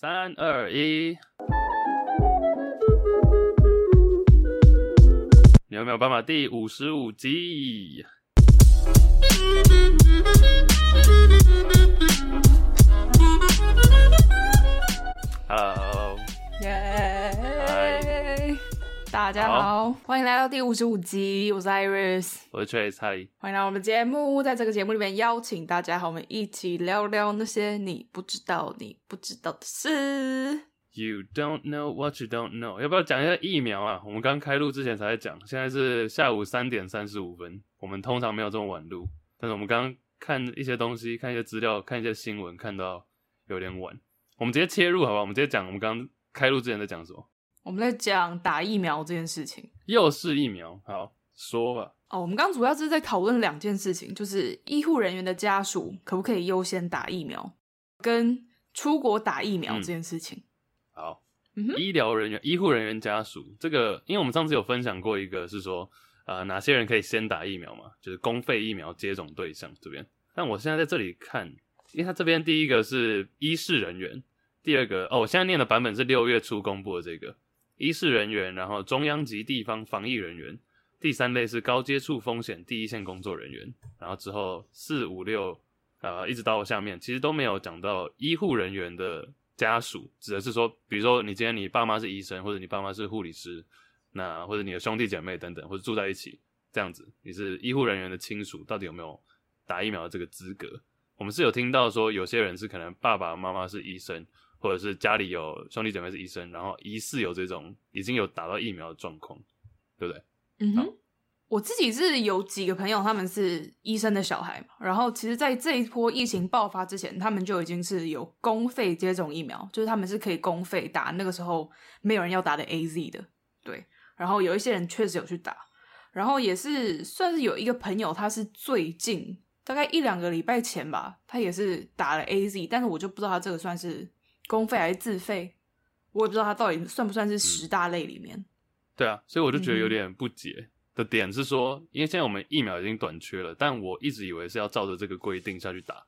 三二一，你有没有办法？第五十五集，Hello，大家好，好，欢迎来到第五十五集。我是 Iris，我是 Trace，嗨，欢迎来到我们节目。在这个节目里面，邀请大家和我们一起聊聊那些你不知道、你不知道的事。You don't know what you don't know。要不要讲一下疫苗啊？我们刚开录之前才在讲，现在是下午三点三十五分。我们通常没有这么晚录，但是我们刚刚看一些东西，看一些资料，看一些新闻，看到有点晚。我们直接切入好不好？我们直接讲我们刚刚开录之前在讲什么。我们在讲打疫苗这件事情，又是疫苗，好说吧。哦，我们刚刚主要是在讨论两件事情，就是医护人员的家属可不可以优先打疫苗，跟出国打疫苗这件事情。嗯、好，嗯、医疗人员、医护人员家属这个，因为我们上次有分享过一个，是说呃哪些人可以先打疫苗嘛，就是公费疫苗接种对象这边。但我现在在这里看，因为他这边第一个是医事人员，第二个哦，我现在念的版本是六月初公布的这个。医事人员，然后中央及地方防疫人员，第三类是高接触风险第一线工作人员，然后之后四五六，呃，一直到下面，其实都没有讲到医护人员的家属，指的是说，比如说你今天你爸妈是医生，或者你爸妈是护理师，那或者你的兄弟姐妹等等，或者住在一起这样子，你是医护人员的亲属，到底有没有打疫苗的这个资格？我们是有听到说，有些人是可能爸爸妈妈是医生。或者是家里有兄弟姐妹是医生，然后疑似有这种已经有打到疫苗的状况，对不对？嗯哼，我自己是有几个朋友，他们是医生的小孩嘛，然后其实，在这一波疫情爆发之前，他们就已经是有公费接种疫苗，就是他们是可以公费打，那个时候没有人要打的 AZ 的，对。然后有一些人确实有去打，然后也是算是有一个朋友，他是最近大概一两个礼拜前吧，他也是打了 AZ，但是我就不知道他这个算是。公费还是自费，我也不知道它到底算不算是十大类里面。嗯。对啊，所以我就觉得有点不解的点是说，嗯，因为现在我们疫苗已经短缺了，但我一直以为是要照着这个规定下去打，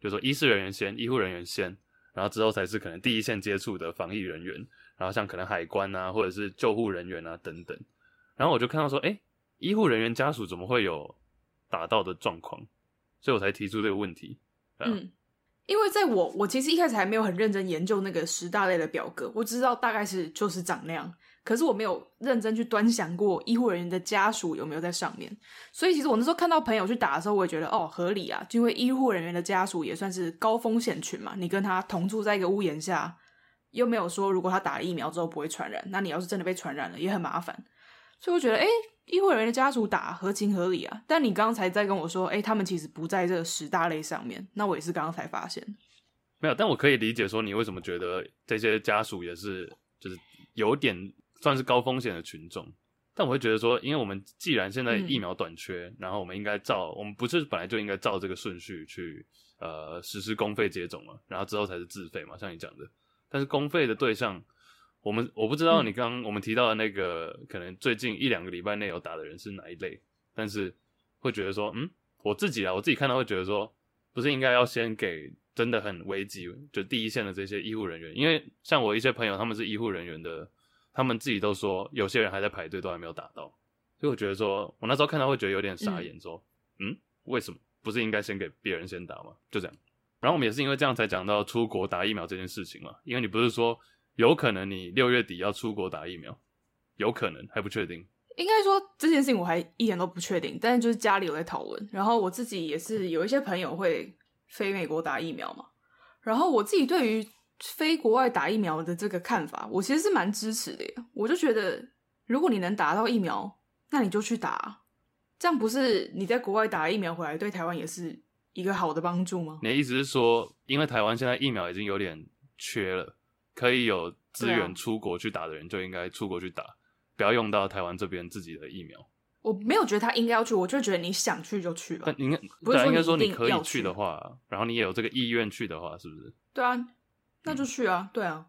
就是说医师人员先，医护人员先，然后之后才是可能第一线接触的防疫人员，然后像可能海关啊，或者是救护人员啊等等。然后我就看到说，哎，医护人员家属怎么会有打到的状况？所以我才提出这个问题。嗯。因为在我我其实一开始还没有很认真研究那个十大类的表格，我只知道大概是就是长那样，可是我没有认真去端详过医护人员的家属有没有在上面。所以其实我那时候看到朋友去打的时候，我也觉得哦合理啊，因为医护人员的家属也算是高风险群嘛，你跟他同住在一个屋檐下，又没有说如果他打了疫苗之后不会传染，那你要是真的被传染了也很麻烦，所以我觉得诶医护人员的家属打合情合理啊，但你刚才在跟我说，哎、欸，他们其实不在这十大类上面，那我也是刚刚才发现。没有，但我可以理解说你为什么觉得这些家属也是就是有点算是高风险的群众，但我会觉得说，因为我们既然现在疫苗短缺，嗯、然后我们应该照我们不是本来就应该照这个顺序去呃实施公费接种嘛，然后之后才是自费嘛，像你讲的，但是公费的对象。我们我不知道你刚刚我们提到的那个、嗯、可能最近一两个礼拜内有打的人是哪一类，但是会觉得说，嗯，我自己啊，我自己看到会觉得说，不是应该要先给真的很危急就第一线的这些医护人员，因为像我一些朋友他们是医护人员的，他们自己都说有些人还在排队都还没有打到，所以我觉得说我那时候看到会觉得有点傻眼，说，嗯，嗯，为什么？不是应该先给别人先打吗？就这样，然后我们也是因为这样才讲到出国打疫苗这件事情嘛，因为你不是说。有可能你六月底要出国打疫苗，有可能还不确定。应该说这件事情我还一点都不确定，但是就是家里有在讨论，然后我自己也是有一些朋友会飞美国打疫苗嘛，然后我自己对于飞国外打疫苗的这个看法，我其实是蛮支持的耶。我就觉得如果你能打到疫苗，那你就去打，这样不是你在国外打疫苗回来对台湾也是一个好的帮助吗？你的意思是说，因为台湾现在疫苗已经有点。缺了，可以有资源出国去打的人就应该出国去打，不要用到台湾这边自己的疫苗。我没有觉得他应该要去，我就觉得你想去就去吧。但应该不是说应该说你你可以去的话，然后你也有这个意愿去的话，是不是？对啊，那就去啊。嗯、对啊，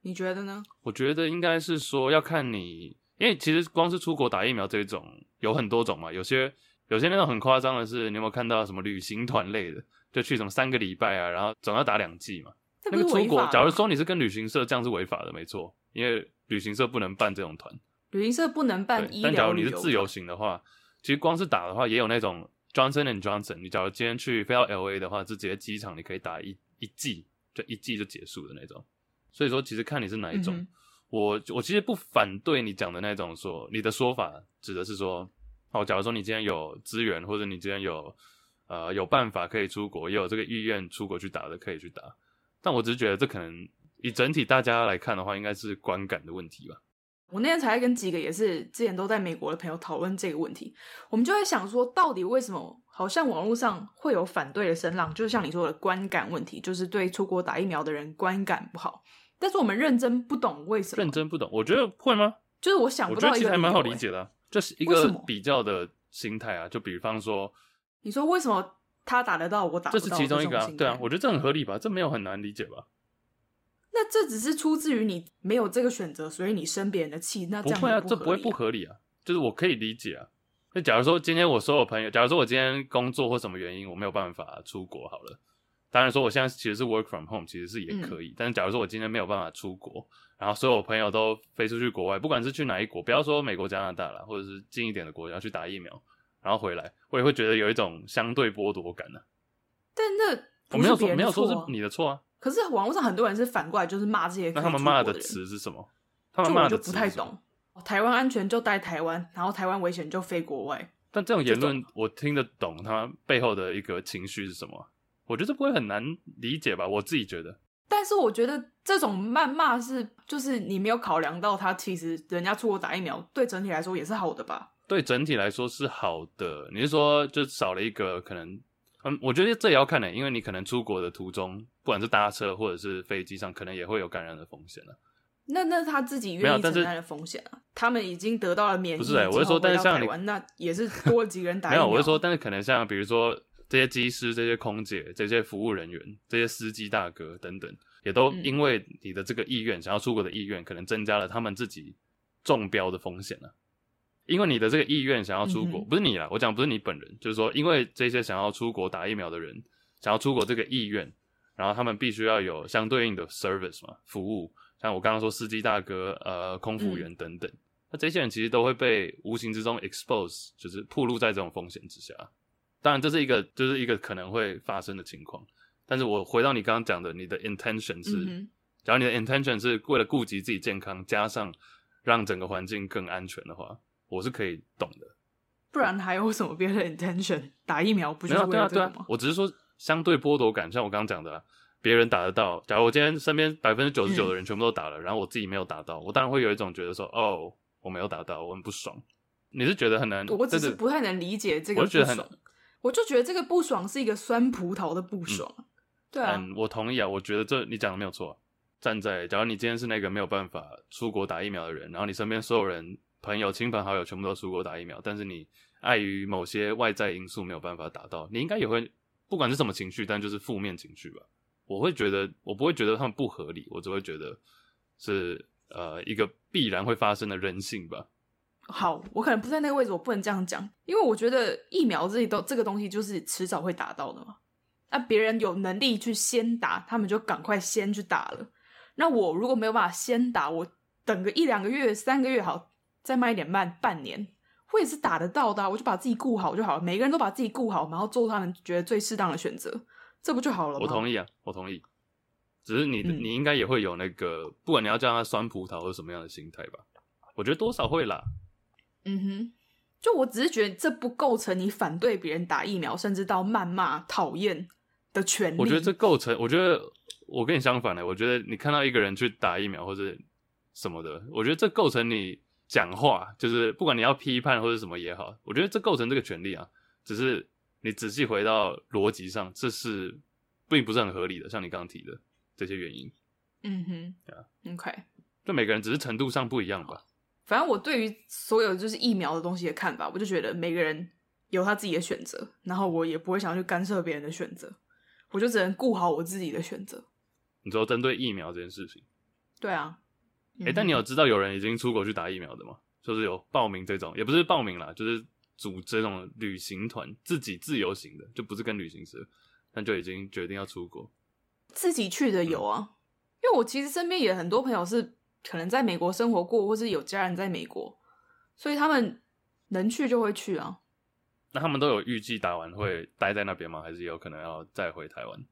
你觉得呢？我觉得应该是说要看你，因为其实光是出国打疫苗这种有很多种嘛。有些有些那种很夸张的是，你有没有看到什么旅行团类的，就去什么三个礼拜啊，然后总要打两剂嘛。那个出国，假如说你是跟旅行社这样是违法的，没错，因为旅行社不能办这种团。旅行社不能办医疗，但假如你是自由行的话，其实光是打的话，也有那种 Johnson and Johnson。你假如今天去飞到 LA 的话，就直接机场你可以打一一剂，就一剂就结束的那种。所以说，其实看你是哪一种。嗯、我我其实不反对你讲的那种说，你的说法指的是说，哦，假如说你今天有资源，或者你今天有呃有办法可以出国，也有这个意愿出国去打的，可以去打。但我只是觉得这可能以整体大家来看的话，应该是观感的问题吧。我那天才跟几个也是之前都在美国的朋友讨论这个问题，我们就在想说，到底为什么好像网络上会有反对的声浪？就是像你说的观感问题，就是对出国打疫苗的人观感不好。但是我们认真不懂为什么，认真不懂，我觉得会吗？就是我想不到一个，我觉得其实还蛮好理解的啊，就是一个比较的心态啊。就比方说，你说为什么他打得到，我打不到？这是其中一个啊，对啊，我觉得这很合理吧？这没有很难理解吧？那这只是出自于你没有这个选择，所以你生别人的气。那这样不，不会啊，这不会不合理啊。就是我可以理解啊。那假如说今天我所有朋友，假如说我今天工作或什么原因我没有办法出国，好了。当然说我现在其实是 work from home，其实是也可以。嗯、但是假如说我今天没有办法出国，然后所有朋友都飞出去国外，不管是去哪一国，不要说美国、加拿大啦，或者是近一点的国家去打疫苗，然后回来，我也会觉得有一种相对剥夺感呢、啊。但那我没有说没有说是你的错啊。可是网络上很多人是反过来，就是骂这些。那他们骂的词是什么？他们骂的不太懂。台湾安全就待台湾，然后台湾危险就飞国外。但这种言论我听得懂，他背后的一个情绪是什么？我觉得不会很难理解吧？我自己觉得。但是我觉得这种谩骂是，就是你没有考量到他其实人家出国打疫苗，对整体来说也是好的吧？对整体来说是好的。你是说就少了一个可能？嗯，我觉得这也要看的，因为你可能出国的途中，不管是搭车或者是飞机上，可能也会有感染的风险了。那那他自己愿意承担的风险啊？他们已经得到了免疫，不是、欸？我是说，但是像你，那也是多几个人打。没有，我是说，但是可能像比如说这些机师、这些空姐、这些服务人员、这些司机大哥等等，也都因为你的这个意愿，嗯、想要出国的意愿，可能增加了他们自己中标的风险了。因为你的这个意愿想要出国，嗯、不是你啦，我讲不是你本人，就是说，因为这些想要出国打疫苗的人，想要出国这个意愿，然后他们必须要有相对应的 service 嘛，服务，像我刚刚说司机大哥、呃，空服员等等，嗯、那这些人其实都会被无形之中 expose，就是暴露在这种风险之下。当然，这是一个，就是一个可能会发生的情况。但是我回到你刚刚讲的，你的 intention 是，假如你的 intention 是为了顾及自己健康，加上让整个环境更安全的话。我是可以懂的，不然还有什么别的 intention？打疫苗不就是为了这个吗？对啊，对啊，我只是说相对剥夺感，像我刚刚讲的，别人打得到。假如我今天身边百分之九十九的人全部都打了，嗯、然后我自己没有打到，我当然会有一种觉得说，哦，我没有打到，我很不爽。你是觉得很难？我只是不太能理解这个不爽。我就觉得很，我就觉得这个不爽是一个酸葡萄的不爽。嗯、对啊、嗯，我同意啊。我觉得这你讲的没有错。站在假如你今天是那个没有办法出国打疫苗的人，然后你身边所有人。朋友、亲朋好友全部都出国打疫苗，但是你碍于某些外在因素没有办法打到，你应该也会，不管是什么情绪，但就是负面情绪吧。我会觉得，我不会觉得他们不合理，我只会觉得是呃一个必然会发生的人性吧。好，我可能不在那个位置，我不能这样讲，因为我觉得疫苗这都这个东西就是迟早会打到的嘛。那别人有能力去先打，他们就赶快先去打了。那我如果没有办法先打，我等个一两个月、三个月好。再慢一点，慢半年，我也是打得到的啊。我就把自己顾好就好了。每个人都把自己顾好，然后做他们觉得最适当的选择，这不就好了吗？我同意啊，我同意。只是你，嗯、你应该也会有那个，不管你要叫他酸葡萄或什么样的心态吧？我觉得多少会啦。嗯哼，就我只是觉得这不构成你反对别人打疫苗，甚至到谩骂、讨厌的权利。我觉得这构成，我觉得我跟你相反的。我觉得你看到一个人去打疫苗或者什么的，我觉得这构成你。讲话就是不管你要批判或者什么也好，我觉得这构成这个权利啊。只是你仔细回到逻辑上，这是并不是很合理的。像你刚刚提的这些原因，嗯哼，对啊，OK，就每个人只是程度上不一样吧。反正我对于所有就是疫苗的东西的看法，我就觉得每个人有他自己的选择，然后我也不会想要去干涉别人的选择，我就只能顾好我自己的选择。你说针对疫苗这件事情，对啊，哎、欸，但你有知道有人已经出国去打疫苗的吗？就是有报名这种，也不是报名啦，就是组这种旅行团，自己自由行的，就不是跟旅行社，但就已经决定要出国。自己去的有啊，嗯、因为我其实身边也很多朋友是可能在美国生活过，或是有家人在美国，所以他们能去就会去啊。那他们都有预计打完会待在那边吗？还是有可能要再回台湾？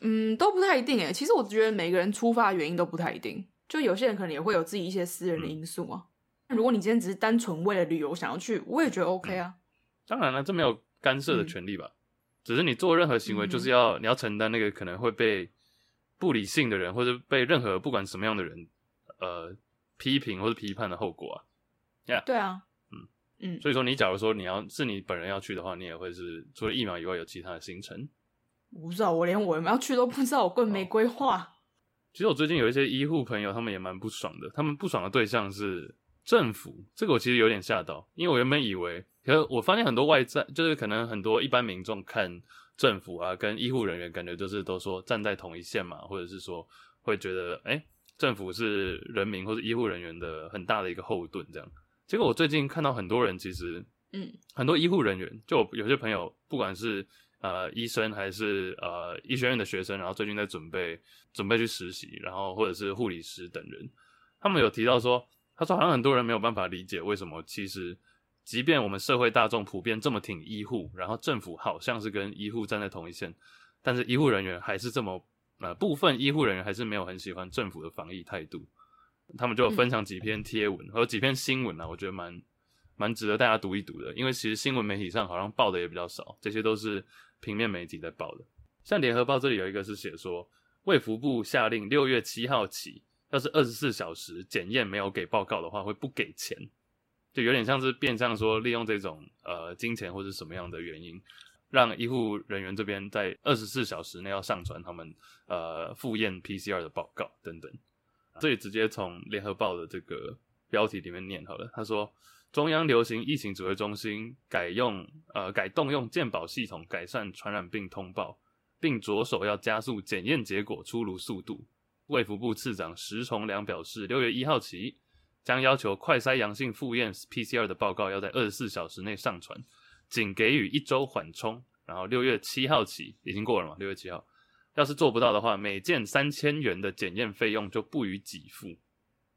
嗯，都不太一定诶。其实我觉得每个人出发的原因都不太一定，就有些人可能也会有自己一些私人的因素啊。嗯、如果你今天只是单纯为了旅游想要去，我也觉得 OK 啊。嗯、当然了，这没有干涉的权利吧？嗯、只是你做任何行为，就是要、嗯、你要承担那个可能会被不理性的人，或者被任何不管什么样的人，呃，批评或者批判的后果啊。Yeah, 对啊，嗯嗯。所以说，你假如说你要是你本人要去的话，你也会是除了疫苗以外有其他的行程。我不知道，我连我有没有要去都不知道，我根本没规划。哦。其实我最近有一些医护朋友，他们也蛮不爽的。他们不爽的对象是政府，这个我其实有点吓到，因为我原本以为，可是我发现很多外在，就是可能很多一般民众看政府啊，跟医护人员感觉就是都说站在同一线嘛，或者是说会觉得，哎，政府是人民或者医护人员的很大的一个后盾这样。结果我最近看到很多人，其实，嗯，很多医护人员，就有些朋友，不管是。呃，医生还是呃医学院的学生，然后最近在准备准备去实习，然后或者是护理师等人，他们有提到说，他说好像很多人没有办法理解为什么，其实即便我们社会大众普遍这么挺医护，然后政府好像是跟医护站在同一线，但是医护人员还是这么呃部分医护人员还是没有很喜欢政府的防疫态度，他们就有分享几篇贴文和、嗯、几篇新闻啊，我觉得蛮蛮值得大家读一读的，因为其实新闻媒体上好像报的也比较少，这些都是。平面媒体在报的，像联合报这里有一个是写说，卫福部下令六月七号起，要是二十四小时检验没有给报告的话，会不给钱，就有点像是变相说利用这种呃金钱或者什么样的原因，让医护人员这边在二十四小时内要上传他们呃复验 PCR 的报告等等。这里直接从联合报的这个标题里面念好了，他说。中央流行疫情指挥中心改用呃改动用健保系统改善传染病通报，并着手要加速检验结果出炉速度。卫福部次长石崇良表示，六月一号起将要求快筛阳性复验 PCR 的报告要在二十四小时内上传，仅给予一周缓冲。然后六月七号起已经过了嘛？六月七号，要是做不到的话，每件三千元的检验费用就不予给付。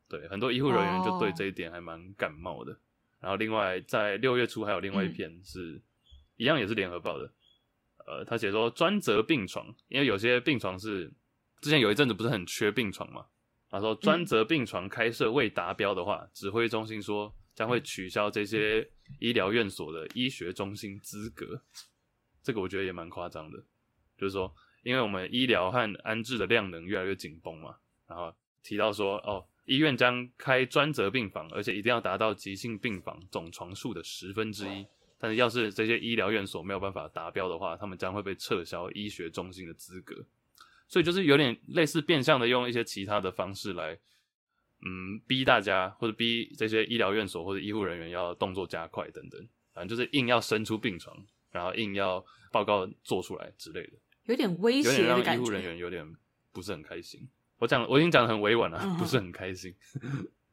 对，很多医护人员就对这一点还蛮感冒的。然后，另外在六月初还有另外一篇是，嗯、一样也是联合报的，呃，他写说专责病床，因为有些病床是之前有一阵子不是很缺病床嘛，他说专责病床开设未达标的话，嗯、指挥中心说将会取消这些医疗院所的医学中心资格，这个我觉得也蛮夸张的，就是说，因为我们医疗和安置的量能越来越紧绷嘛，然后提到说哦。医院将开专责病房，而且一定要达到急性病房总床数的十分之一。但是，要是这些医疗院所没有办法达标的话，他们将会被撤销医学中心的资格。所以，就是有点类似变相的用一些其他的方式来，嗯，逼大家或者逼这些医疗院所或者医护人员要动作加快等等。反正就是硬要伸出病床，然后硬要报告做出来之类的，有点威胁的感觉，让医护人员有点不是很开心。我讲，我已经讲的很委婉了，不是很开心。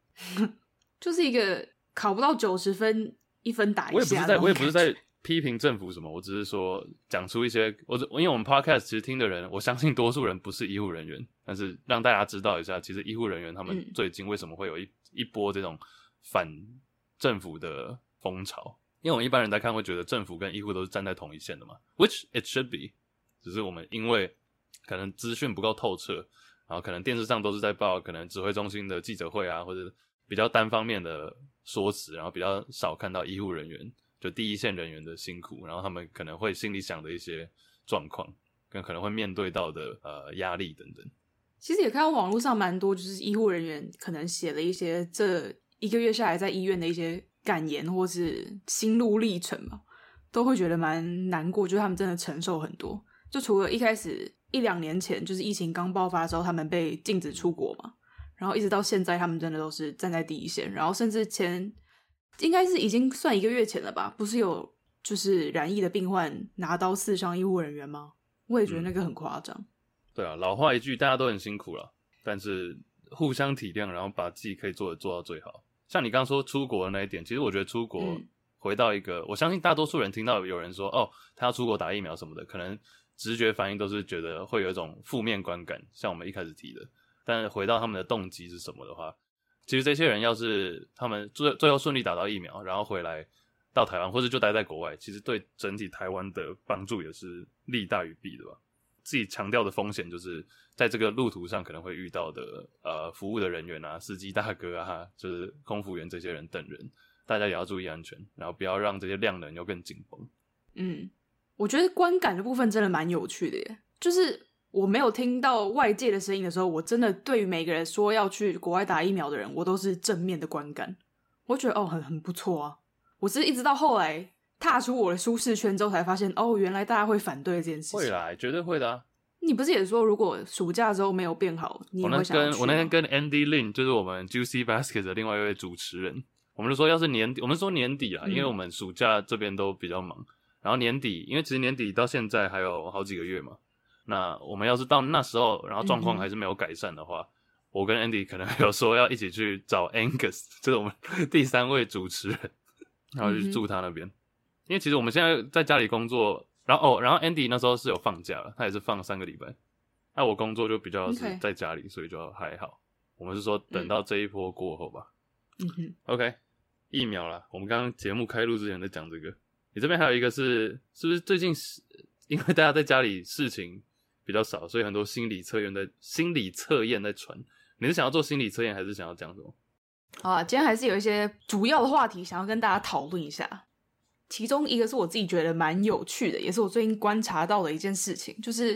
就是一个考不到九十分，一分打一下。我也不是在，我也不是在批评政府什么，我只是说讲出一些，我因为我们 podcast 其实听的人，我相信多数人不是医护人员，但是让大家知道一下，其实医护人员他们最近为什么会有一一波这种反政府的风潮？因为我们一般人在看会觉得政府跟医护都是站在同一线的嘛，which it should be，只是我们因为可能资讯不够透彻。然后可能电视上都是在报可能指挥中心的记者会啊，或者比较单方面的说辞，然后比较少看到医护人员就第一线人员的辛苦，然后他们可能会心里想的一些状况，跟可能会面对到的呃压力等等。其实也看到网络上蛮多，就是医护人员可能写了一些这一个月下来在医院的一些感言或是心路历程嘛，都会觉得蛮难过，就是他们真的承受很多，就除了一开始。一两年前，就是疫情刚爆发的时候，他们被禁止出国嘛，然后一直到现在，他们真的都是站在第一线。然后甚至前应该是已经算一个月前了吧，不是有就是染疫的病患拿刀刺伤医护人员吗？我也觉得那个很夸张。嗯。对啊，老话一句，大家都很辛苦了，但是互相体谅，然后把自己可以做的做到最好。像你刚刚说出国的那一点，其实我觉得出国回到一个，嗯、我相信大多数人听到有人说哦，他要出国打疫苗什么的，可能直觉反应都是觉得会有一种负面观感，像我们一开始提的。但回到他们的动机是什么的话，其实这些人要是他们最最后顺利打到疫苗，然后回来到台湾，或者就待在国外，其实对整体台湾的帮助也是利大于弊的吧。自己强调的风险就是在这个路途上可能会遇到的，呃，服务的人员啊，司机大哥啊，就是空服员这些人等人，大家也要注意安全，然后不要让这些量能又更紧绷。嗯，我觉得观感的部分真的蛮有趣的耶，就是我没有听到外界的声音的时候，我真的对于每个人说要去国外打疫苗的人，我都是正面的观感，我觉得哦，很很不错啊。我是一直到后来。踏出我的舒适圈之后，才发现哦，原来大家会反对这件事情。会啦，绝对会的啊！你不是也说，如果暑假之后没有变好，你会想？我那跟我那天跟 Andy Lin，就是我们 Juicy Basket 的另外一位主持人，我们就说，要是年底，我们说年底啊，嗯、因为我们暑假这边都比较忙，然后年底，因为其实年底到现在还有好几个月嘛，那我们要是到那时候，然后状况还是没有改善的话，嗯、我跟 Andy 可能有说要一起去找 Angus，就是我们 第三位主持人，然后去住他那边。嗯因为其实我们现在在家里工作，然后哦，然后 Andy 那时候是有放假了，他也是放三个礼拜。那我工作就比较是在家里.所以就还好。我们是说等到这一波过后吧。嗯哼。OK，疫苗啦，我们刚刚节目开录之前在讲这个。你这边还有一个是，是不是最近是因为大家在家里事情比较少，所以很多心理测验的心理测验在传？你是想要做心理测验，还是想要讲什么？啊，今天还是有一些主要的话题想要跟大家讨论一下。其中一个是我自己觉得蛮有趣的，也是我最近观察到的一件事情，就是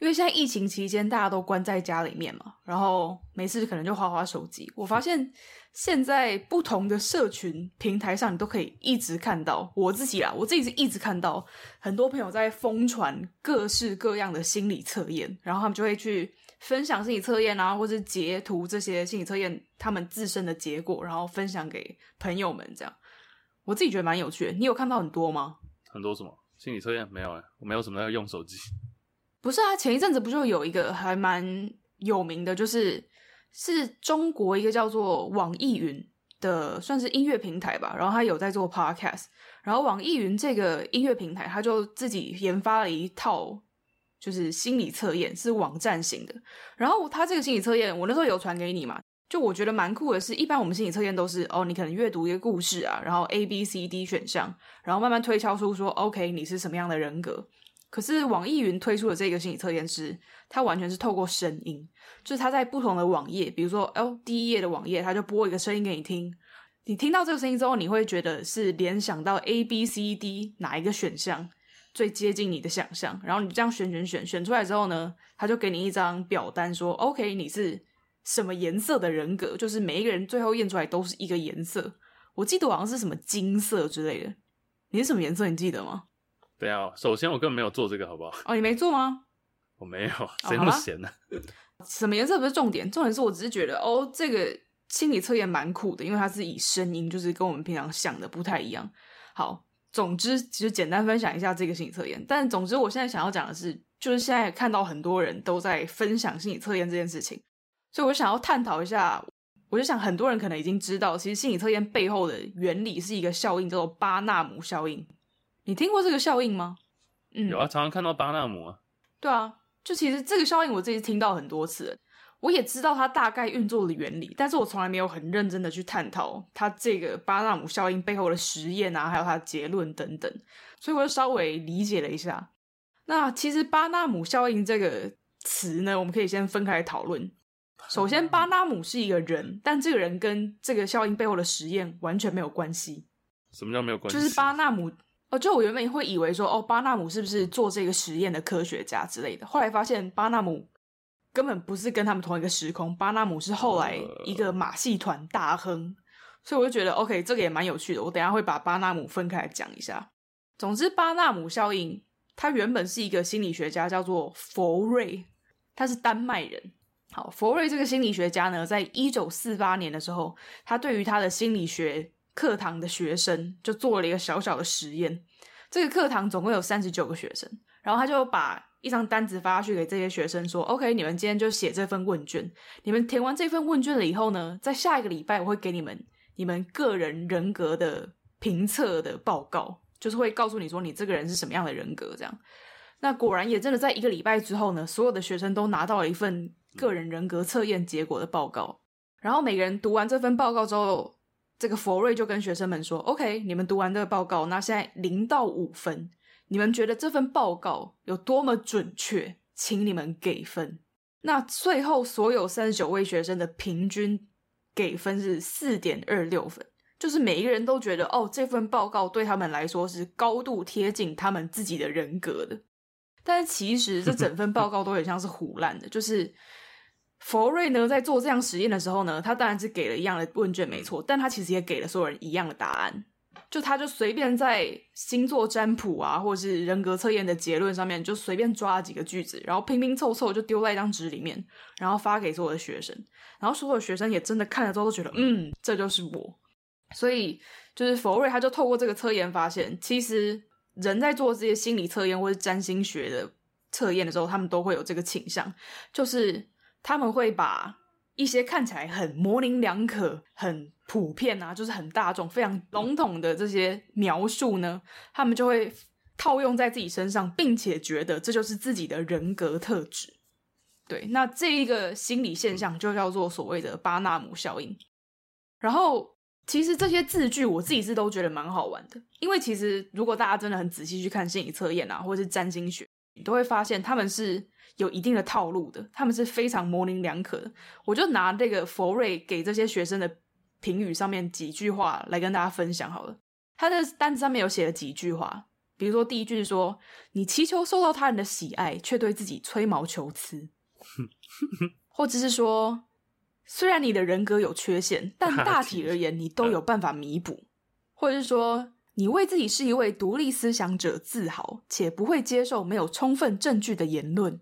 因为现在疫情期间大家都关在家里面嘛，然后没事可能就划划手机。我发现现在不同的社群平台上，你都可以一直看到我自己啦，我自己是一直看到很多朋友在疯传各式各样的心理测验，然后他们就会去分享心理测验啊，或是截图这些心理测验他们自身的结果，然后分享给朋友们这样。我自己觉得蛮有趣的，你有看到很多吗？很多什么心理测验？没有哎，我没有什么要用手机。不是啊，前一阵子不就有一个还蛮有名的，就是是中国一个叫做网易云的，算是音乐平台吧。然后他有在做 podcast，然后网易云这个音乐平台，他就自己研发了一套就是心理测验，是网站型的。然后他这个心理测验，我那时候有传给你嘛。就我觉得蛮酷的是，一般我们心理测验都是哦，你可能阅读一个故事啊，然后 A、B、C、D 选项，然后慢慢推敲出说，OK，你是什么样的人格。可是网易云推出的这个心理测验是，它完全是透过声音，就是它在不同的网页，比如说哦，第一页的网页，它就播一个声音给你听，你听到这个声音之后，你会觉得是联想到 A、B、C、D 哪一个选项最接近你的想象，然后你这样选选选选出来之后呢，他就给你一张表单说，OK，你是。什么颜色的人格？就是每一个人最后验出来都是一个颜色。我记得好像是什么金色之类的。你是什么颜色？你记得吗？对啊，首先我根本没有做这个，好不好？哦，你没做吗？我没有，谁那么闲呢？哦，什么颜色不是重点，重点是我只是觉得哦，这个心理测验蛮酷的，因为它是以声音，就是跟我们平常想的不太一样。好，总之其实简单分享一下这个心理测验。但总之，我现在想要讲的是，就是现在看到很多人都在分享心理测验这件事情。所以我想要探讨一下，我就想很多人可能已经知道，其实心理测验背后的原理是一个效应，叫做巴纳姆效应。你听过这个效应吗？嗯，有啊，常常看到巴纳姆啊。对啊，就其实这个效应我自己听到很多次，我也知道它大概运作的原理，但是我从来没有很认真的去探讨它这个巴纳姆效应背后的实验啊，还有它的结论等等。所以我就稍微理解了一下。那其实巴纳姆效应这个词呢，我们可以先分开来讨论。首先，巴纳姆是一个人，但这个人跟这个效应背后的实验完全没有关系。什么叫没有关系？就是巴纳姆哦，就我原本会以为说，哦，巴纳姆是不是做这个实验的科学家之类的？后来发现，巴纳姆根本不是跟他们同一个时空。巴纳姆是后来一个马戏团大亨，所以我就觉得，OK，这个也蛮有趣的。我等一下会把巴纳姆分开来讲一下。总之，巴纳姆效应他原本是一个心理学家，叫做佛瑞，他是丹麦人。好，佛瑞这个心理学家呢，在一九四八年的时候，他对于他的心理学课堂的学生就做了一个小小的实验。这个课堂总共有三十九个学生，然后他就把一张单子发去给这些学生说：“OK，你们今天就写这份问卷。你们填完这份问卷了以后呢，在下一个礼拜我会给你们你们个人人格的评测的报告，就是会告诉你说你这个人是什么样的人格。这样，那果然也真的在一个礼拜之后呢，所有的学生都拿到了一份。”个人人格测验结果的报告，然后每个人读完这份报告之后，这个佛瑞就跟学生们说：“OK，你们读完这个报告，那现在零到五分，你们觉得这份报告有多么准确？请你们给分。”那最后所有三十九位学生的平均给分是四点二六分，就是每一个人都觉得哦，这份报告对他们来说是高度贴近他们自己的人格的。但是其实这整份报告都很像是唬烂的，就是。佛瑞呢，在做这样实验的时候呢，他当然是给了一样的问卷，没错，但他其实也给了所有人一样的答案。就他就随便在星座占卜啊，或者是人格测验的结论上面，就随便抓了几个句子，然后拼拼凑凑就丢在一张纸里面，然后发给所有的学生。然后所有的学生也真的看了之后都觉得，嗯，这就是我。所以就是佛瑞他就透过这个测验发现，其实人在做这些心理测验或是占星学的测验的时候，他们都会有这个倾向，就是。他们会把一些看起来很模棱两可、很普遍啊，就是很大众、非常笼统的这些描述呢，他们就会套用在自己身上，并且觉得这就是自己的人格特质。对，那这一个心理现象就叫做所谓的巴纳姆效应。然后，其实这些字句我自己是都觉得蛮好玩的，因为其实如果大家真的很仔细去看心理测验啊，或者是占星学，你都会发现他们是。有一定的套路的，他们是非常模棱两可的。我就拿这个佛瑞给这些学生的评语上面几句话来跟大家分享好了。他的单子上面有写了几句话，比如说第一句是说：“你祈求受到他人的喜爱，却对自己吹毛求疵。”或者是说：“虽然你的人格有缺陷，但大体而言，你都有办法弥补。”或者是说：“你为自己是一位独立思想者自豪，且不会接受没有充分证据的言论。”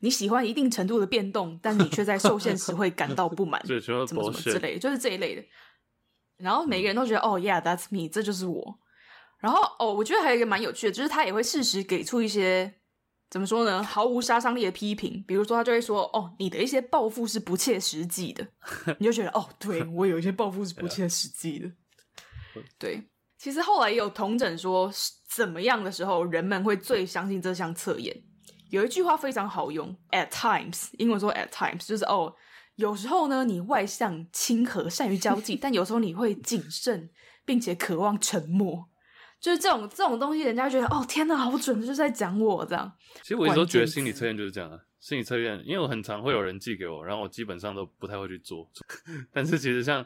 你喜欢一定程度的变动，但你却在受限时会感到不满，怎么怎么之类的，就是这一类的。然后每个人都觉得，哦，Yeah，that's me，这就是我。然后哦，我觉得还有一个蛮有趣的，就是他也会适时给出一些怎么说呢，毫无杀伤力的批评。比如说，他就会说，哦，你的一些抱负是不切实际的，你就觉得，哦，对，我有一些抱负是不切实际的。对，其实后来也有统整说，怎么样的时候人们会最相信这项测验。有一句话非常好用，at times，英文说 at times，就是哦，有时候呢，你外向、亲和、善于交际，但有时候你会谨慎，并且渴望沉默，就是这种这种东西，人家觉得哦，天哪，好准，就是在讲我这样。其实我一直都觉得心理测验就是这样啊，心理测验，因为我很常会有人寄给我，然后我基本上都不太会去做，但是其实像，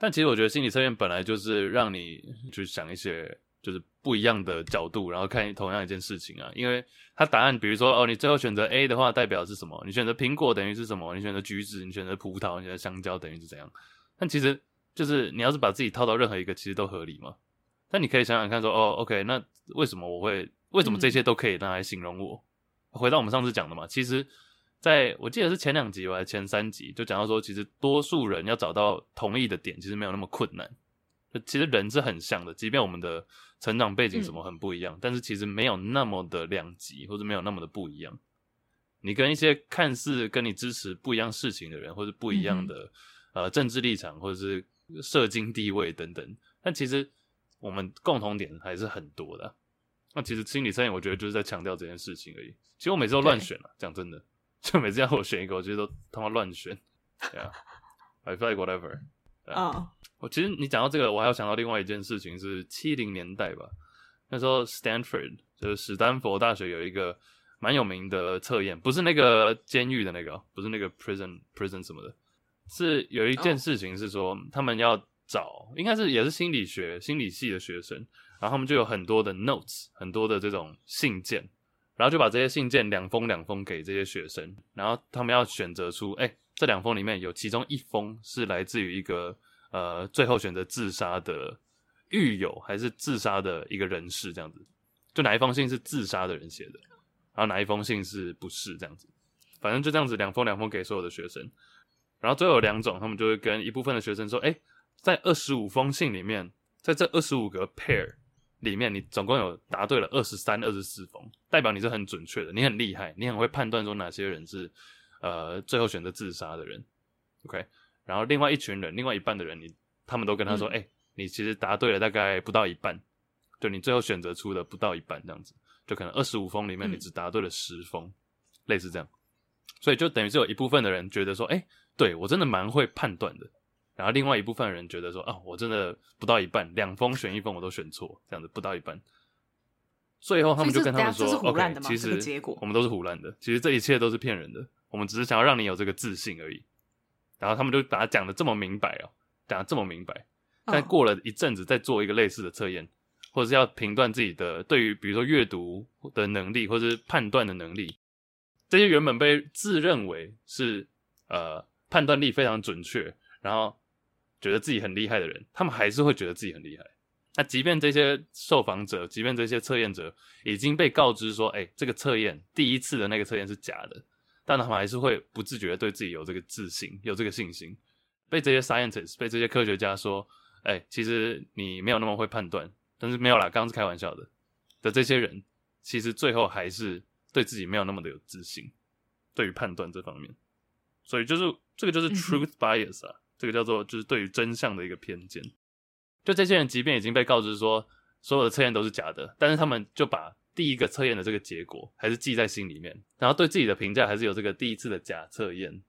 但其实我觉得心理测验本来就是让你去想一些。就是不一样的角度，然后看同样一件事情啊，因为它答案，比如说哦，你最后选择 A 的话，代表是什么？你选择苹果等于是什么？你选择橘子，你选择葡萄，你选择香蕉等于是怎样？但其实就是你要是把自己套到任何一个，其实都合理嘛。但你可以想想看说，说哦，OK，那为什么我会？为什么这些都可以拿来形容我？嗯、回到我们上次讲的嘛，其实在我记得是前两集还是前三集，就讲到说，其实多数人要找到同意的点，其实没有那么困难。其实人是很像的，即便我们的成长背景什么很不一样，嗯、但是其实没有那么的两极，或者没有那么的不一样。你跟一些看似跟你支持不一样事情的人，或者不一样的、嗯、呃政治立场，或者是社经地位等等，但其实我们共同点还是很多的。那其实心理测验，我觉得就是在强调这件事情而已。其实我每次都乱选了，讲真的，就每次要我选一个，我觉得都他妈乱选。Yeah，I feel like whatever。啊，uh. 我其实你讲到这个，我还要想到另外一件事情，是七零年代吧。那时候 Stanford 就是史丹佛大学有一个蛮有名的测验，不是那个监狱的那个，不是那个 prison prison 什么的，是有一件事情是说，oh. 他们要找，应该是也是心理学心理系的学生，然后他们就有很多的 notes，很多的这种信件，然后就把这些信件两封两封给这些学生，然后他们要选择出，哎。这两封里面有其中一封是来自于一个呃，最后选择自杀的狱友，还是自杀的一个人士这样子。就哪一封信是自杀的人写的，然后哪一封信是不是这样子，反正就这样子两封两封给所有的学生，然后最后两种，他们就会跟一部分的学生说，哎，在二十五封信里面，在这二十五个 pair 里面，你总共有答对了二十三、二十四封，代表你是很准确的，你很厉害，你很会判断说哪些人是呃最后选择自杀的人，OK，然后另外一群人，另外一半的人，你他们都跟他说，哎、嗯，你其实答对了大概不到一半。就你最后选择出的不到一半这样子，就可能二十五封里面你只答对了十封，嗯，类似这样，所以就等于是有一部分的人觉得说，哎、欸，对我真的蛮会判断的，然后另外一部分人觉得说，啊，我真的不到一半，两封选一封我都选错，这样子不到一半，最后他们就跟他们说，OK，其实结果我们都是胡乱的，其实这一切都是骗人的，我们只是想要让你有这个自信而已，然后他们就把它讲的这么明白哦，讲的这么明白，但过了一阵子再做一个类似的测验。或者是要评断自己的对于比如说阅读的能力，或者是判断的能力，这些原本被自认为是呃判断力非常准确，然后觉得自己很厉害的人，他们还是会觉得自己很厉害。那即便这些受访者，即便这些测验者已经被告知说，哎，这个测验第一次的那个测验是假的，但他们还是会不自觉对自己有这个自信，有这个信心。被这些 scientists，被这些科学家说，哎，其实你没有那么会判断。但是没有啦，刚刚是开玩笑的。的这些人，其实最后还是对自己没有那么的有自信，对于判断这方面，所以就是这个就是 truth bias 啊，嗯、这个叫做就是对于真相的一个偏见。就这些人，即便已经被告知说所有的测验都是假的，但是他们就把第一个测验的这个结果还是记在心里面，然后对自己的评价还是有这个第一次的假测验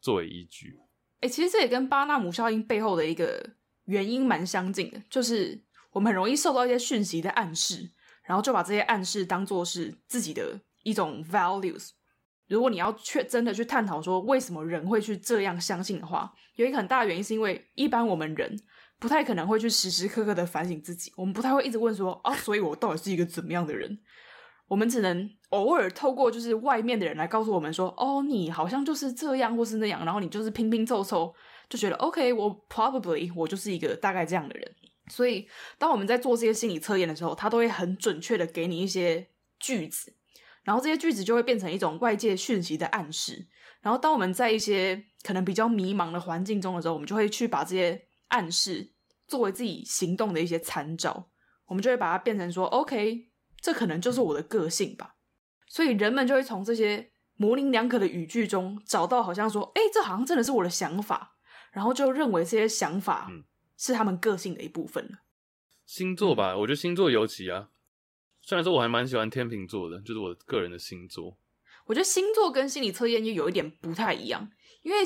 作为依据。哎、其实这也跟巴纳姆效应背后的一个原因蛮相近的，就是。我们很容易受到一些讯息的暗示，然后就把这些暗示当做是自己的一种 values。如果你要去真的去探讨说为什么人会去这样相信的话，有一个很大的原因是因为一般我们人不太可能会去时时刻刻的反省自己，我们不太会一直问说啊，所以我到底是一个怎么样的人？我们只能偶尔透过就是外面的人来告诉我们说，哦，你好像就是这样或是那样，然后你就是拼拼凑凑就觉得 OK，我 probably 我就是一个大概这样的人。所以，当我们在做这些心理测验的时候，他都会很准确的给你一些句子，然后这些句子就会变成一种外界讯息的暗示。然后，当我们在一些可能比较迷茫的环境中的时候，我们就会去把这些暗示作为自己行动的一些参照，我们就会把它变成说：“OK，这可能就是我的个性吧。”所以，人们就会从这些模棱两可的语句中找到，好像说：“哎，这好像真的是我的想法。”然后就认为这些想法。嗯是他们个性的一部分了。星座吧，我觉得星座尤其啊。虽然说我还蛮喜欢天秤座的，就是我个人的星座。我觉得星座跟心理测验又有一点不太一样，因为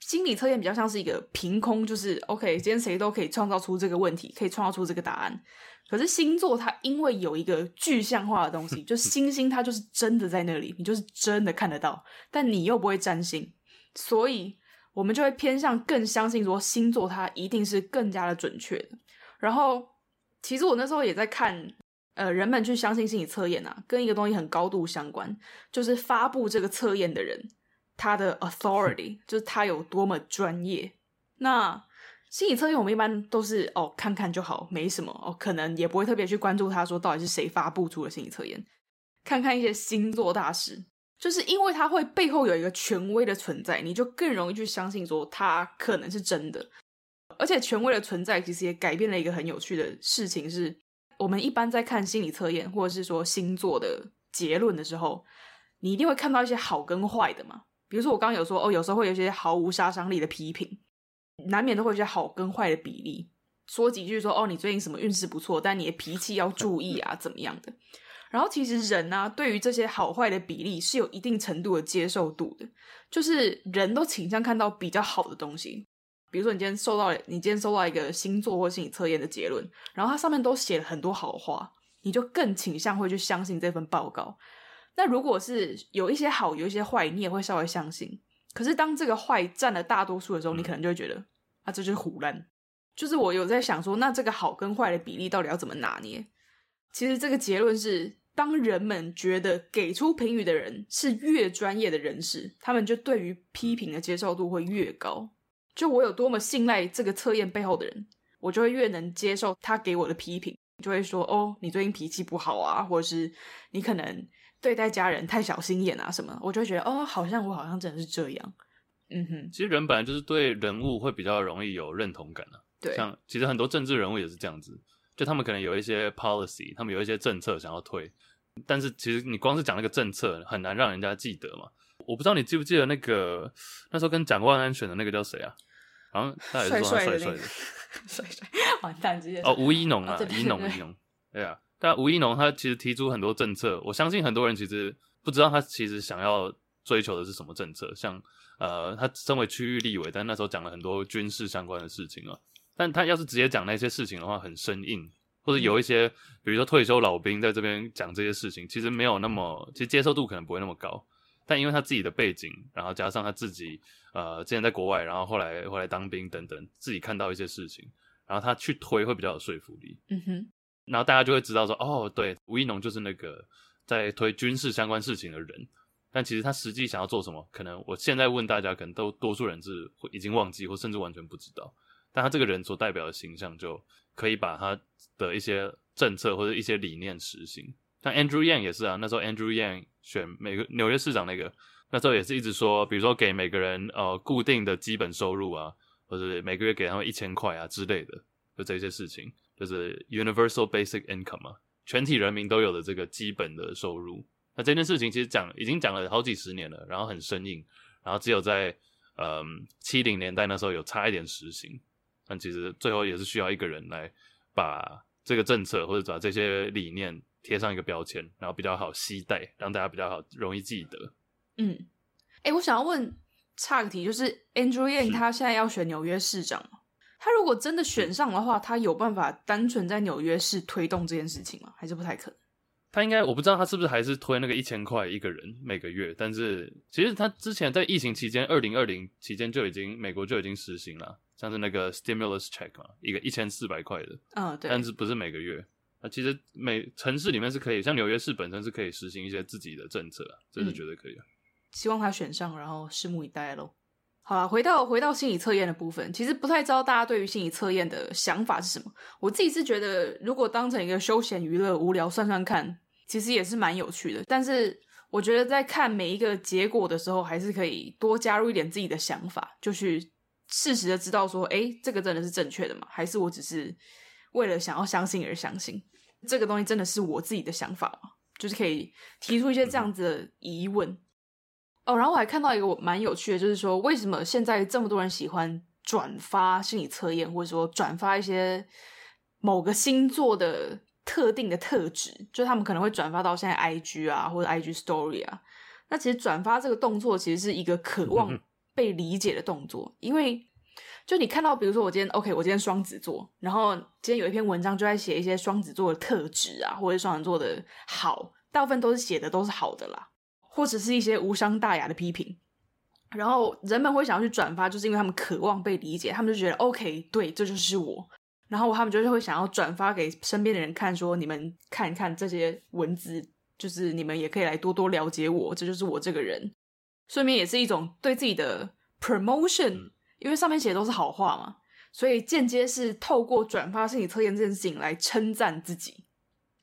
心理测验比较像是一个凭空，就是 OK，今天谁都可以创造出这个问题，可以创造出这个答案。可是星座它因为有一个具象化的东西，就星星它就是真的在那里，你就是真的看得到，但你又不会占星，所以。我们就会偏向更相信说星座它一定是更加的准确的。然后，其实我那时候也在看，呃，人们去相信心理测验啊，跟一个东西很高度相关，就是发布这个测验的人，他的 authority，就是他有多么专业。那心理测验我们一般都是哦看看就好，没什么哦，可能也不会特别去关注他说到底是谁发布出了心理测验，看看一些星座大师。就是因为他会背后有一个权威的存在，你就更容易去相信说他可能是真的。而且权威的存在其实也改变了一个很有趣的事情，是我们一般在看心理测验或者是说星座的结论的时候，你一定会看到一些好跟坏的嘛。比如说我刚刚有说哦，有时候会有一些毫无杀伤力的批评，难免都会有一些好跟坏的比例，说几句说哦，你最近什么运势不错，但你的脾气要注意啊，怎么样的。然后其实人呢、啊，对于这些好坏的比例是有一定程度的接受度的，就是人都倾向看到比较好的东西。比如说，你今天收到，你今天收到一个星座或心理测验的结论，然后它上面都写了很多好话，你就更倾向会去相信这份报告。那如果是有一些好，有一些坏，你也会稍微相信。可是当这个坏占了大多数的时候，你可能就会觉得，啊，这就是胡乱。就是我有在想说，那这个好跟坏的比例到底要怎么拿捏？其实这个结论是。当人们觉得给出评语的人是越专业的人士，他们就对于批评的接受度会越高。就我有多么信赖这个测验背后的人，我就会越能接受他给我的批评。就会说哦，你最近脾气不好啊，或者是你可能对待家人太小心眼啊什么，我就会觉得哦，好像我好像真的是这样。嗯哼，其实人本来就是对人物会比较容易有认同感的、啊。对，像其实很多政治人物也是这样子，就他们可能有一些 policy，他们有一些政策想要推，但是其实你光是讲那个政策，很难让人家记得嘛。我不知道你记不记得那个那时候跟蒋万安选的那个叫谁啊？好像他也是说他帅帅的，帅帅完蛋直接哦，吴一农啊，一农一农，对啊。但吴一农他其实提出很多政策，我相信很多人其实不知道他其实想要追求的是什么政策。像呃，他身为区域立委，但那时候讲了很多军事相关的事情啊。但他要是直接讲那些事情的话，很生硬，或者有一些比如说退休老兵在这边讲这些事情，其实没有那么，其实接受度可能不会那么高。但因为他自己的背景，然后加上他自己呃之前在国外，然后后来后来当兵等等，自己看到一些事情，然后他去推会比较有说服力。嗯哼，然后大家就会知道说，哦，对，吴一农就是那个在推军事相关事情的人。但其实他实际想要做什么，可能我现在问大家，可能都多数人是会已经忘记，或甚至完全不知道。但他这个人所代表的形象，就可以把他的一些政策或者一些理念实行。像 Andrew Yang 也是啊，那时候 Andrew Yang 选每个纽约市长那个，那时候也是一直说，比如说给每个人呃固定的基本收入啊，或者每个月给他们一千块啊之类的，就这些事情，就是 Universal Basic Income 啊，全体人民都有的这个基本的收入。那这件事情其实讲已经讲了好几十年了，然后很生硬，然后只有在嗯七零年代那时候有差一点实行，但其实最后也是需要一个人来把这个政策或者把这些理念。贴上一个标签，然后比较好携带，让大家比较好容易记得。嗯，哎、欸，我想要问差个题，就是 Andrew Yang 他现在要选纽约市长吗，他如果真的选上的话，他有办法单纯在纽约市推动这件事情吗？还是不太可能？他应该我不知道他是不是还是推那个一千块一个人每个月，但是其实他之前在疫情期间，二零二零期间就已经美国就已经实行了，像是那个 stimulus check 嘛，一个一千四百块的，嗯，对，但是不是每个月。啊，其实每城市里面是可以，像纽约市本身是可以实行一些自己的政策啊，这是绝对可以的。希望他选上，然后拭目以待喽。好了，回到回到心理测验的部分，其实不太知道大家对于心理测验的想法是什么。我自己是觉得，如果当成一个休闲娱乐、无聊算算看，其实也是蛮有趣的。但是我觉得在看每一个结果的时候，还是可以多加入一点自己的想法，就去适时的知道说，诶，这个真的是正确的吗？还是我只是为了想要相信而相信？这个东西真的是我自己的想法吗？就是可以提出一些这样子的疑问哦。然后我还看到一个蛮有趣的，就是说为什么现在这么多人喜欢转发心理测验，或者说转发一些某个星座的特定的特质，就他们可能会转发到现在 IG 啊，或者 IG Story 啊。那其实转发这个动作其实是一个渴望 被理解的动作，因为。就你看到，比如说我今天 OK，我今天双子座，然后今天有一篇文章就在写一些双子座的特质啊，或者双子座的好，大部分都是写的都是好的啦，或者是一些无伤大雅的批评，然后人们会想要去转发，就是因为他们渴望被理解，他们就觉得 OK，对，这就是我，然后他们就是会想要转发给身边的人看，说你们看一看这些文字，就是你们也可以来多多了解我，这就是我这个人，顺便也是一种对自己的 promotion。因为上面写的都是好话嘛，所以间接是透过转发心理测验这件事情来称赞自己，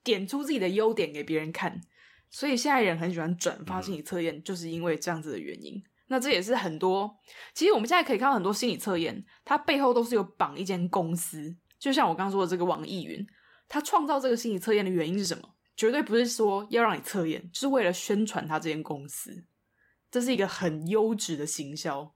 点出自己的优点给别人看。所以现在人很喜欢转发心理测验，就是因为这样子的原因。那这也是很多，其实我们现在可以看到很多心理测验，它背后都是有绑一间公司。就像我刚刚说的这个网易云，它创造这个心理测验的原因是什么？绝对不是说要让你测验，就是为了宣传它这间公司。这是一个很优质的行销。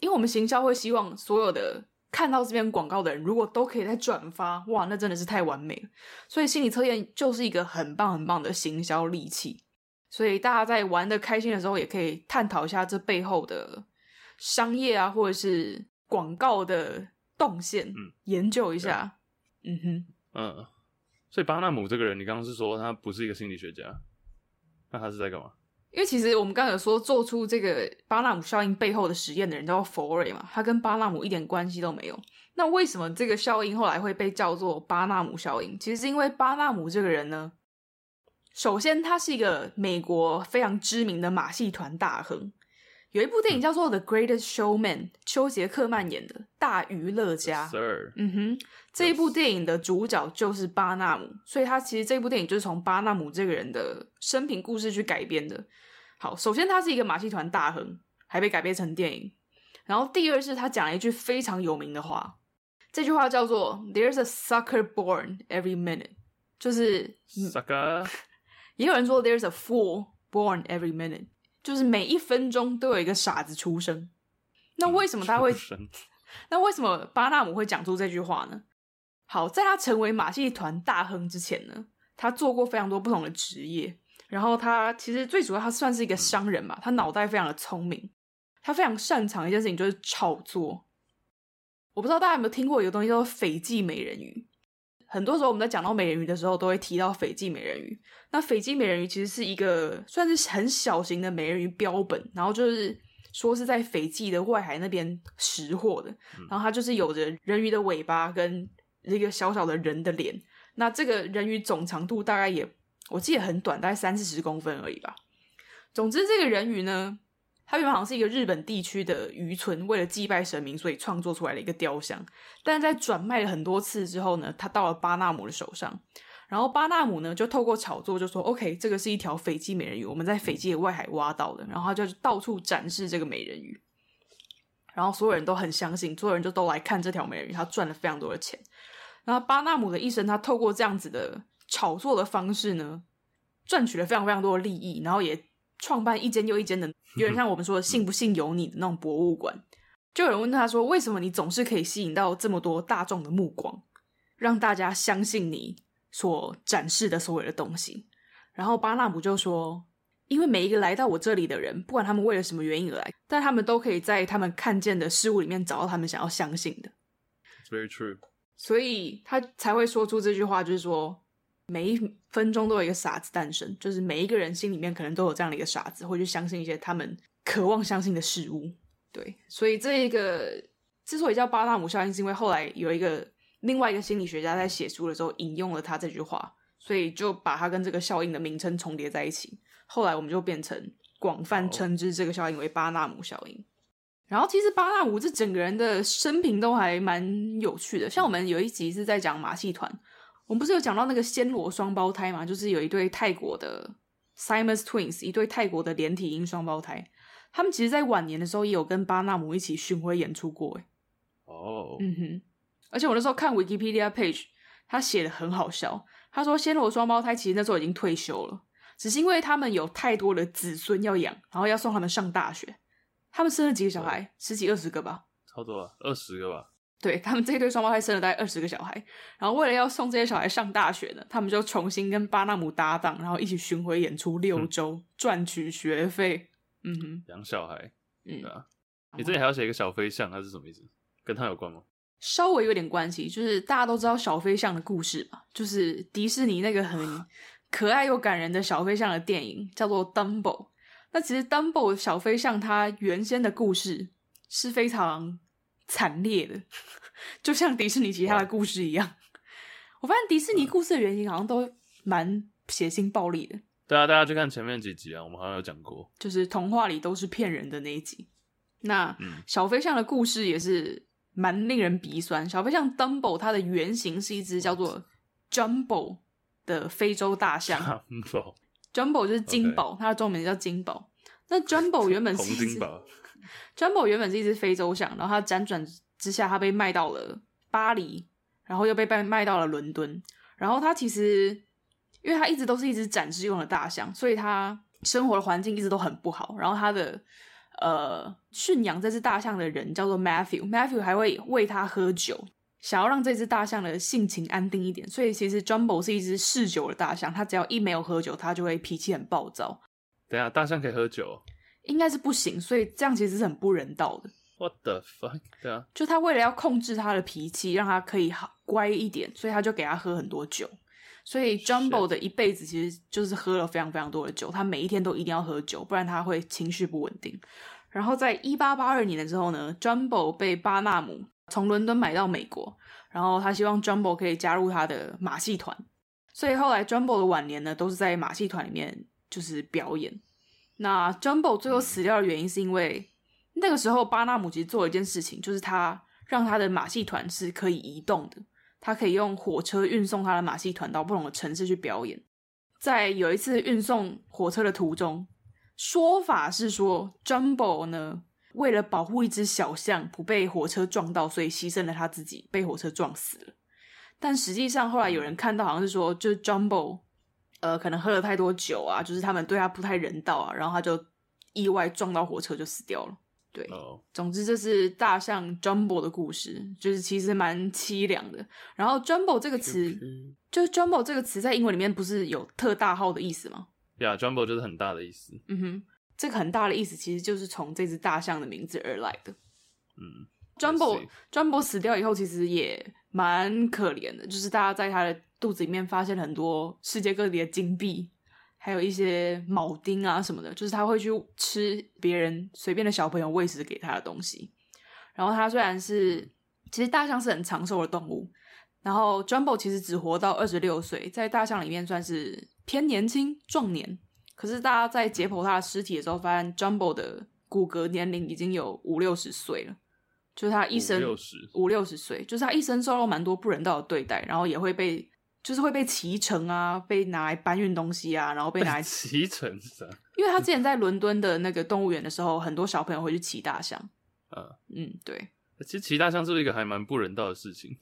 因为我们行销会希望所有的看到这篇广告的人，如果都可以再转发，哇，那真的是太完美了。所以心理测验就是一个很棒很棒的行销利器。所以大家在玩的开心的时候，也可以探讨一下这背后的商业啊，或者是广告的动线，嗯，研究一下。嗯哼，嗯。所以巴纳姆这个人，你刚刚是说他不是一个心理学家，那他是在干嘛？因为其实我们刚才有说做出这个巴纳姆效应背后的实验的人叫佛瑞嘛，他跟巴纳姆一点关系都没有。那为什么这个效应后来会被叫做巴纳姆效应？其实是因为巴纳姆这个人呢，首先他是一个美国非常知名的马戏团大亨，有一部电影叫做《The Greatest Showman》，休杰克曼演的《大娱乐家》。Sir，嗯哼，这一部电影的主角就是巴纳姆，所以他其实这部电影就是从巴纳姆这个人的生平故事去改编的。好，首先他是一个马戏团大亨，还被改编成电影。然后第二是他讲了一句非常有名的话，这句话叫做 “There's a sucker born every minute”，就是 sucker。也有人说 “There's a fool born every minute”。就是每一分钟都有一个傻子出生，那为什么他会？那为什么巴纳姆会讲出这句话呢？好，在他成为马戏团大亨之前呢，他做过非常多不同的职业。然后他其实最主要，他算是一个商人嘛，他脑袋非常的聪明，他非常擅长一件事情就是炒作。我不知道大家有没有听过一个东西叫做斐济美人鱼。很多时候我们在讲到美人鱼的时候，都会提到斐济美人鱼。那斐济美人鱼其实是一个算是很小型的美人鱼标本，然后就是说是在斐济的外海那边拾获的。然后它就是有着人鱼的尾巴跟一个小小的人的脸。那这个人鱼总长度大概也我记得很短，大概三四十公分而已吧。总之，这个人鱼呢。它原本好像是一个日本地区的渔村，为了祭拜神明，所以创作出来的一个雕像。但是在转卖了很多次之后呢，它到了巴纳姆的手上。然后巴纳姆呢，就透过炒作就说：“OK，这个是一条斐济美人鱼，我们在斐济的外海挖到的。”然后他就到处展示这个美人鱼。然后所有人都很相信，所有人就都来看这条美人鱼，他赚了非常多的钱。然后巴纳姆的一生，他透过这样子的炒作的方式呢，赚取了非常非常多的利益，然后也创办一间又一间的。有点像我们说的“信不信由你”的那种博物馆，就有人问他说：“为什么你总是可以吸引到这么多大众的目光，让大家相信你所展示的所有的东西？”然后巴纳姆就说：“因为每一个来到我这里的人，不管他们为了什么原因而来，但他们都可以在他们看见的事物里面找到他们想要相信的。” It's very true。所以他才会说出这句话，就是说。每一分钟都有一个傻子诞生，就是每一个人心里面可能都有这样的一个傻子，会去相信一些他们渴望相信的事物。对，所以这一个之所以叫巴纳姆效应，是因为后来有一个另外一个心理学家在写书的时候引用了他这句话，所以就把它跟这个效应的名称重叠在一起。后来我们就变成广泛称之这个效应为巴纳姆效应。然后其实巴纳姆这整个人的生平都还蛮有趣的，像我们有一集是在讲马戏团。我们不是有讲到那个暹罗双胞胎嘛？就是有一对泰国的 Siamese Twins，一对泰国的连体婴双胞胎。他们其实，在晚年的时候也有跟巴纳姆一起巡回演出过。哦，oh. 嗯哼。而且我那时候看 Wikipedia page，他写的很好笑。他说，暹罗双胞胎其实那时候已经退休了，只是因为他们有太多的子孙要养，然后要送他们上大学。他们生了几个小孩？对十几二十个吧？差不多二十个吧。对，他们这一对双胞胎生了大概二十个小孩，然后为了要送这些小孩上大学呢，他们就重新跟巴纳姆搭档，然后一起巡回演出六周，赚、嗯、取学费。嗯哼，养小孩，嗯，对啊。你这里还要写一个小飞象，它是什么意思？跟他有关吗？稍微有点关系，就是大家都知道小飞象的故事嘛，就是迪士尼那个很 可爱又感人的小飞象的电影叫做《Dumbo》。那其实《Dumbo》小飞象它原先的故事是非常。惨烈的，就像迪士尼其他的故事一样。我发现迪士尼故事的原型好像都蛮血腥暴力的。对啊，大家去看前面几集啊，我们好像有讲过，就是童话里都是骗人的那一集。那、嗯、小飞象的故事也是蛮令人鼻酸。小飞象 Dumbo 它的原型是一只叫做 Jumbo 的非洲大象。Jumbo 就是金宝.它的中文名叫金宝。那 Jumbo 原本 是一只。Jumbo 原本是一只非洲象，然后它辗转之下，它被卖到了巴黎，然后又被卖卖到了伦敦。然后它其实，因为它一直都是一只展示用的大象，所以它生活的环境一直都很不好。然后它的呃驯养这只大象的人叫做 Matthew，Matthew 还会喂它喝酒，想要让这只大象的性情安定一点。所以其实 Jumbo 是一只嗜酒的大象，它只要一没有喝酒，它就会脾气很暴躁。等下，大象可以喝酒？应该是不行，所以这样其实是很不人道的。What the fuck？对啊，就他为了要控制他的脾气，让他可以好乖一点，所以他就给他喝很多酒。所以 Jumbo 的一辈子其实就是喝了非常非常多的酒，他每一天都一定要喝酒，不然他会情绪不稳定。然后在一八八二年的时候呢，Jumbo 被巴纳姆从伦敦买到美国，然后他希望 Jumbo 可以加入他的马戏团，所以后来 Jumbo 的晚年呢，都是在马戏团里面就是表演。那 Jumbo 最后死掉的原因是因为那个时候巴纳姆其实做了一件事情，就是他让他的马戏团是可以移动的，他可以用火车运送他的马戏团到不同的城市去表演。在有一次运送火车的途中，说法是说 Jumbo 呢，为了保护一只小象不被火车撞到，所以牺牲了他自己，被火车撞死了。但实际上后来有人看到，好像是说，就是 Jumbo，呃，可能喝了太多酒啊，就是他们对他不太人道啊，然后他就意外撞到火车就死掉了。对，oh. 总之这是大象 Jumbo 的故事，就是其实蛮凄凉的。然后 Jumbo 这个词，就是 Jumbo 这个词在英文里面不是有特大号的意思吗？呀、yeah，Jumbo 就是很大的意思。嗯哼。这个很大的意思，其实就是从这只大象的名字而来的。嗯，Jumbo Jumbo 死掉以后，其实也蛮可怜的，就是大家在他的肚子里面发现了很多世界各地的金币，还有一些铆钉啊什么的，就是他会去吃别人随便的小朋友喂食给他的东西。然后他虽然是，其实大象是很长寿的动物，然后 Jumbo 其实只活到二十六岁，在大象里面算是偏年轻壮年。可是大家在解剖他的尸体的时候，发现 Jumbo 的骨骼年龄已经有五六十岁了，就是他一生五六十岁，就是他一生受到蛮多不人道的对待，然后也会被就是会被骑乘啊，被拿来搬运东西啊，然后被拿来 骑乘，因为他之前在伦敦的那个动物园的时候，很多小朋友会去骑大象。嗯嗯，对。其实骑大象是不是一个还蛮不人道的事情？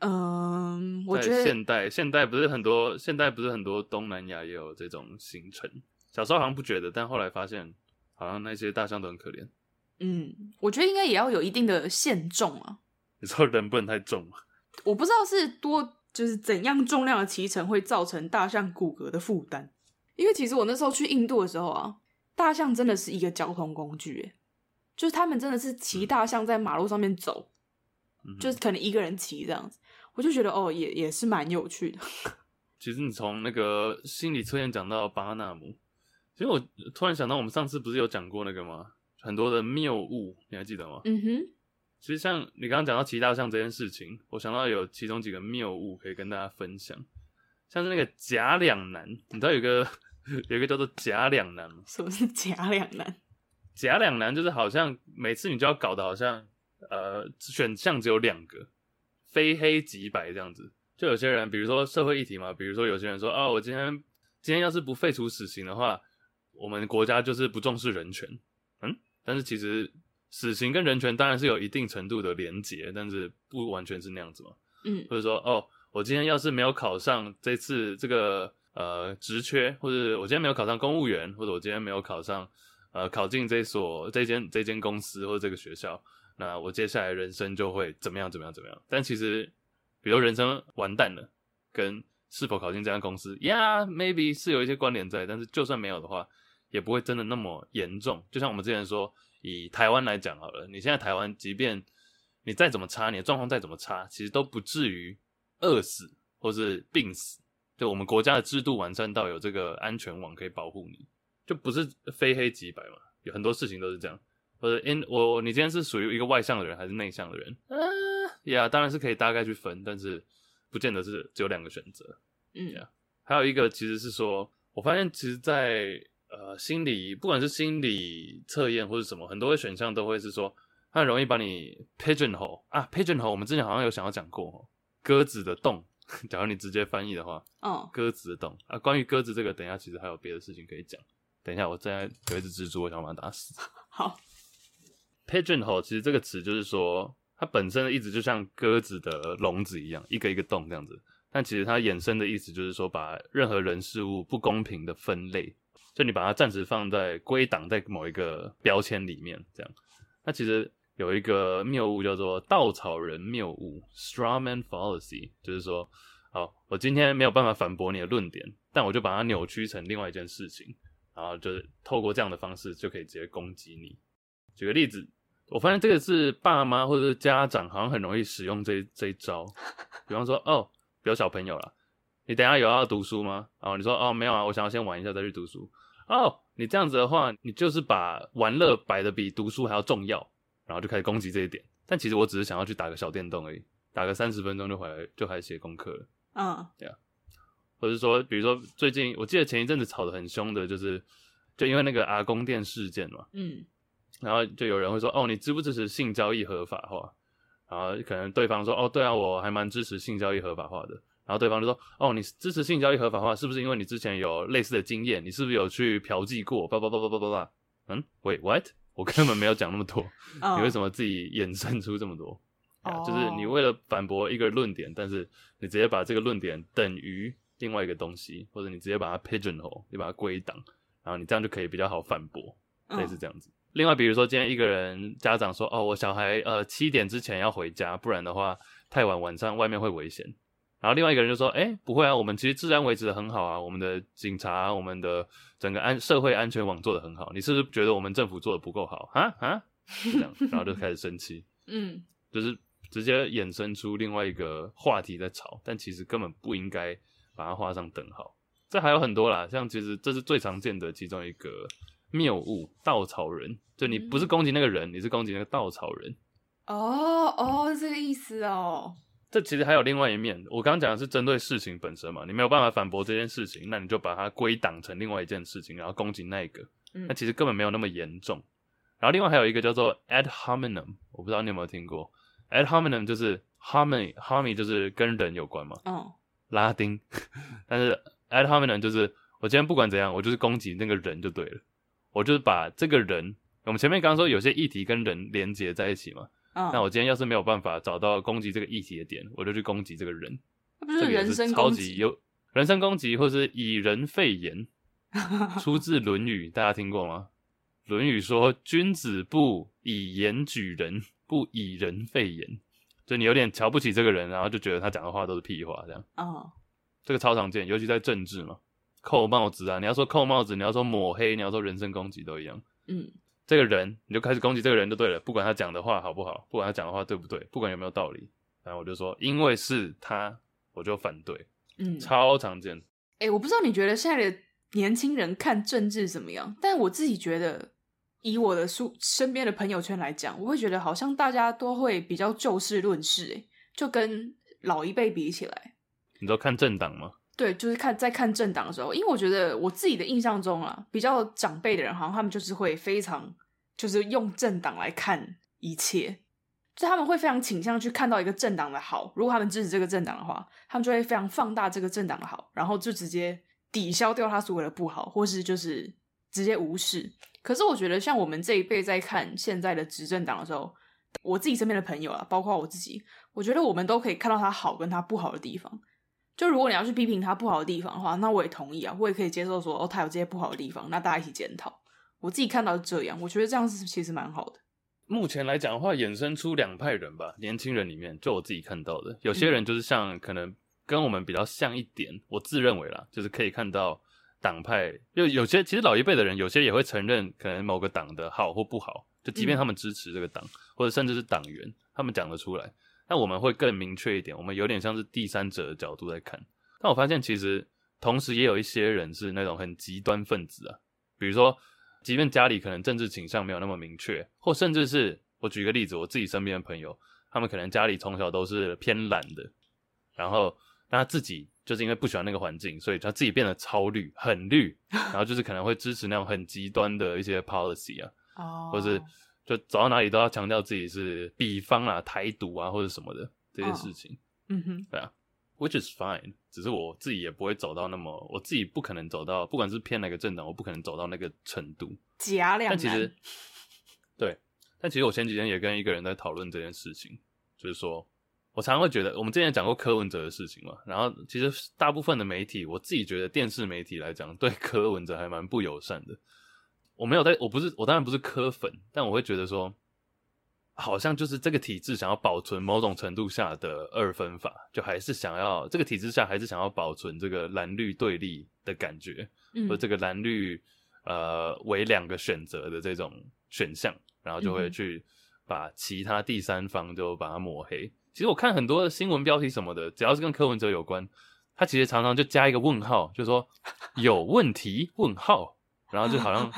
嗯，我觉得现代现代不是很多，现代不是很多东南亚也有这种行程。小时候好像不觉得，但后来发现，好像那些大象都很可怜。嗯，我觉得应该也要有一定的限重啊。你说人不能太重吗？我不知道是多，就是怎样重量的骑乘会造成大象骨骼的负担。因为其实我那时候去印度的时候啊，大象真的是一个交通工具，诶，就是他们真的是骑大象在马路上面走，嗯、就是可能一个人骑这样子。我就觉得哦，也也是蛮有趣的。其实你从那个心理测验讲到巴纳姆，其实我突然想到，我们上次不是有讲过那个吗？很多的谬误，你还记得吗？嗯哼。其实像你刚刚讲到骑大象这件事情，我想到有其中几个谬误可以跟大家分享，像是那个假两难，你知道有个有一个叫做假两难吗？什么是假两难？假两难就是好像每次你就要搞得好像呃选项只有两个。非黑即白这样子，就有些人，比如说社会议题嘛，比如说有些人说，啊，我今天今天要是不废除死刑的话，我们国家就是不重视人权，嗯，但是其实死刑跟人权当然是有一定程度的连结，但是不完全是那样子嘛，嗯，或者说，哦，我今天要是没有考上这次这个呃职缺，或者我今天没有考上公务员，或者我今天没有考上呃考进这所这间这间公司或者这个学校。那我接下来人生就会怎么样怎么样怎么样？但其实，比如人生完蛋了，跟是否考进这家公司，Yeah，maybe 是有一些关联在，但是就算没有的话，也不会真的那么严重。就像我们之前说，以台湾来讲好了，你现在台湾，即便你再怎么差，你的状况再怎么差，其实都不至于饿死或是病死。就我们国家的制度完善到有这个安全网可以保护你，就不是非黑即白嘛。有很多事情都是这样。或者 in 我你今天是属于一个外向的人还是内向的人？啊呀，当然是可以大概去分，但是不见得是只有两个选择。嗯呀，还有一个其实是说，我发现其实在，在呃心理，不管是心理测验或者什么，很多的选项都会是说，它很容易把你 pigeonhole 啊 pigeonhole。我们之前好像有想要讲过，鸽子的洞。假如你直接翻译的话，哦，鸽子的洞啊。关于鸽子这个，等一下其实还有别的事情可以讲。等一下，我现在有一只蜘蛛，我想把它打死。好。Pigeonhole 其实这个词就是说，它本身的意思就像鸽子的笼子一样，一个一个洞这样子。但其实它衍生的意思就是说，把任何人事物不公平的分类，就你把它暂时放在归档在某一个标签里面，这样。那其实有一个谬误叫做稻草人谬误 （Straw Man Fallacy），就是说，好，我今天没有办法反驳你的论点，但我就把它扭曲成另外一件事情，然后就是透过这样的方式就可以直接攻击你。举个例子。我发现这个是爸妈或者是家长好像很容易使用这这一招，比方说哦，比如小朋友啦，你等下有要读书吗？哦，你说哦没有啊，我想要先玩一下再去读书。哦，你这样子的话，你就是把玩乐摆的比读书还要重要，然后就开始攻击这一点。但其实我只是想要去打个小电动而已，打个三十分钟就回来就开始写功课了。嗯，对啊，或者说比如说最近我记得前一阵子吵得很凶的就是。就因为那个阿公店事件嘛，嗯，然后就有人会说，哦，你支不支持性交易合法化？然后可能对方说，哦，对啊，我还蛮支持性交易合法化的。然后对方就说，哦，你支持性交易合法化，是不是因为你之前有类似的经验？你是不是有去嫖妓过？叭叭叭叭叭叭叭。嗯，Wait what？我根本没有讲那么多，你为什么自己衍生出这么多？啊，oh. 就是你为了反驳一个论点，但是你直接把这个论点等于另外一个东西，或者你直接把它 pigeonhole，你把它归档，然后你这样就可以比较好反驳，类似这样子。Oh. 另外，比如说今天一个人家长说，哦，我小孩呃七点之前要回家，不然的话太晚晚上外面会危险。然后另外一个人就说，哎，不会啊，我们其实治安维持的很好啊，我们的警察，我们的整个安社会安全网做得很好。你是不是觉得我们政府做得不够好啊啊？这样，然后就开始生气，嗯，就是。直接衍生出另外一个话题在吵，但其实根本不应该把它画上等号。这还有很多啦，像其实这是最常见的其中一个谬误——稻草人。就你不是攻击那个人，你是攻击那个稻草人。哦哦，这个意思哦。这其实还有另外一面，我刚刚讲的是针对事情本身嘛，你没有办法反驳这件事情，那你就把它归档成另外一件事情，然后攻击那一个。那其实根本没有那么严重。然后另外还有一个叫做 ad hominem，我不知道你有没有听过。ad hominem 就是 hominy，hominy 就是跟人有关嘛，嗯，oh. 拉丁。但是 ad hominem 就是我今天不管怎样，我就是攻击那个人就对了。我就是把这个人，我们前面刚刚说有些议题跟人连接在一起嘛，oh. 那我今天要是没有办法找到攻击这个议题的点，我就去攻击这个人。那不是人身攻击？有人身攻击，或是以人废言，出自《论语》，大家听过吗？《论语》说：“君子不以言举人。”不以人废言，就你有点瞧不起这个人，然后就觉得他讲的话都是屁话，这样。哦，oh. 这个超常见，尤其在政治嘛，扣帽子啊，你要说扣帽子，你要说抹黑，你要说人身攻击都一样。嗯，这个人你就开始攻击这个人就对了，不管他讲的话好不好，不管他讲的话对不对，不管有没有道理，然后我就说，因为是他，我就反对。嗯，超常见。哎、欸，我不知道你觉得现在的年轻人看政治怎么样，但我自己觉得。以我的书身边的朋友圈来讲，我会觉得好像大家都会比较就事论事，诶，就跟老一辈比起来。你知道看政党吗？对，就是看在看政党的时候，因为我觉得我自己的印象中啊，比较长辈的人，好像他们就是会非常就是用政党来看一切，就他们会非常倾向去看到一个政党的好，如果他们支持这个政党的话，他们就会非常放大这个政党的好，然后就直接抵消掉他所谓的不好，或是就是直接无视。可是我觉得，像我们这一辈在看现在的执政党的时候，我自己身边的朋友啊，包括我自己，我觉得我们都可以看到他好跟他不好的地方。就如果你要去批评他不好的地方的话，那我也同意啊，我也可以接受说，哦，他有这些不好的地方，那大家一起检讨。我自己看到是这样，我觉得这样是其实蛮好的。目前来讲的话，衍生出两派人吧，年轻人里面，就我自己看到的，有些人就是像可能跟我们比较像一点，我自认为啦，就是可以看到。党派就有些，其实老一辈的人有些也会承认可能某个党的好或不好，就即便他们支持这个党，嗯、或者甚至是党员，他们讲得出来。但我们会更明确一点，我们有点像是第三者的角度在看。但我发现其实同时也有一些人是那种很极端分子啊，比如说，即便家里可能政治倾向没有那么明确，或甚至是我举个例子，我自己身边的朋友，他们可能家里从小都是偏懒的，然后但他自己。就是因为不喜欢那个环境，所以他自己变得超绿，很绿，然后就是可能会支持那种很极端的一些 policy 啊，哦，或是就走到哪里都要强调自己是比方啊、台独啊或者什么的这些事情，嗯哼，对啊，which is fine，只是我自己也不会走到那么，我自己不可能走到，不管是偏哪个政党，我不可能走到那个程度，假两难。但其实，对，但其实我前几天也跟一个人在讨论这件事情，就是说。我常常会觉得，我们之前讲过柯文哲的事情嘛，然后其实大部分的媒体，我自己觉得电视媒体来讲，对柯文哲还蛮不友善的。我没有在，我不是，我当然不是科粉，但我会觉得说，好像就是这个体制想要保存某种程度下的二分法，就还是想要这个体制下还是想要保存这个蓝绿对立的感觉，嗯，和这个蓝绿呃为两个选择的这种选项，然后就会去把其他第三方就把它抹黑。其实我看很多的新闻标题什么的，只要是跟柯文哲有关，他其实常常就加一个问号，就说有问题？问号，然后就好像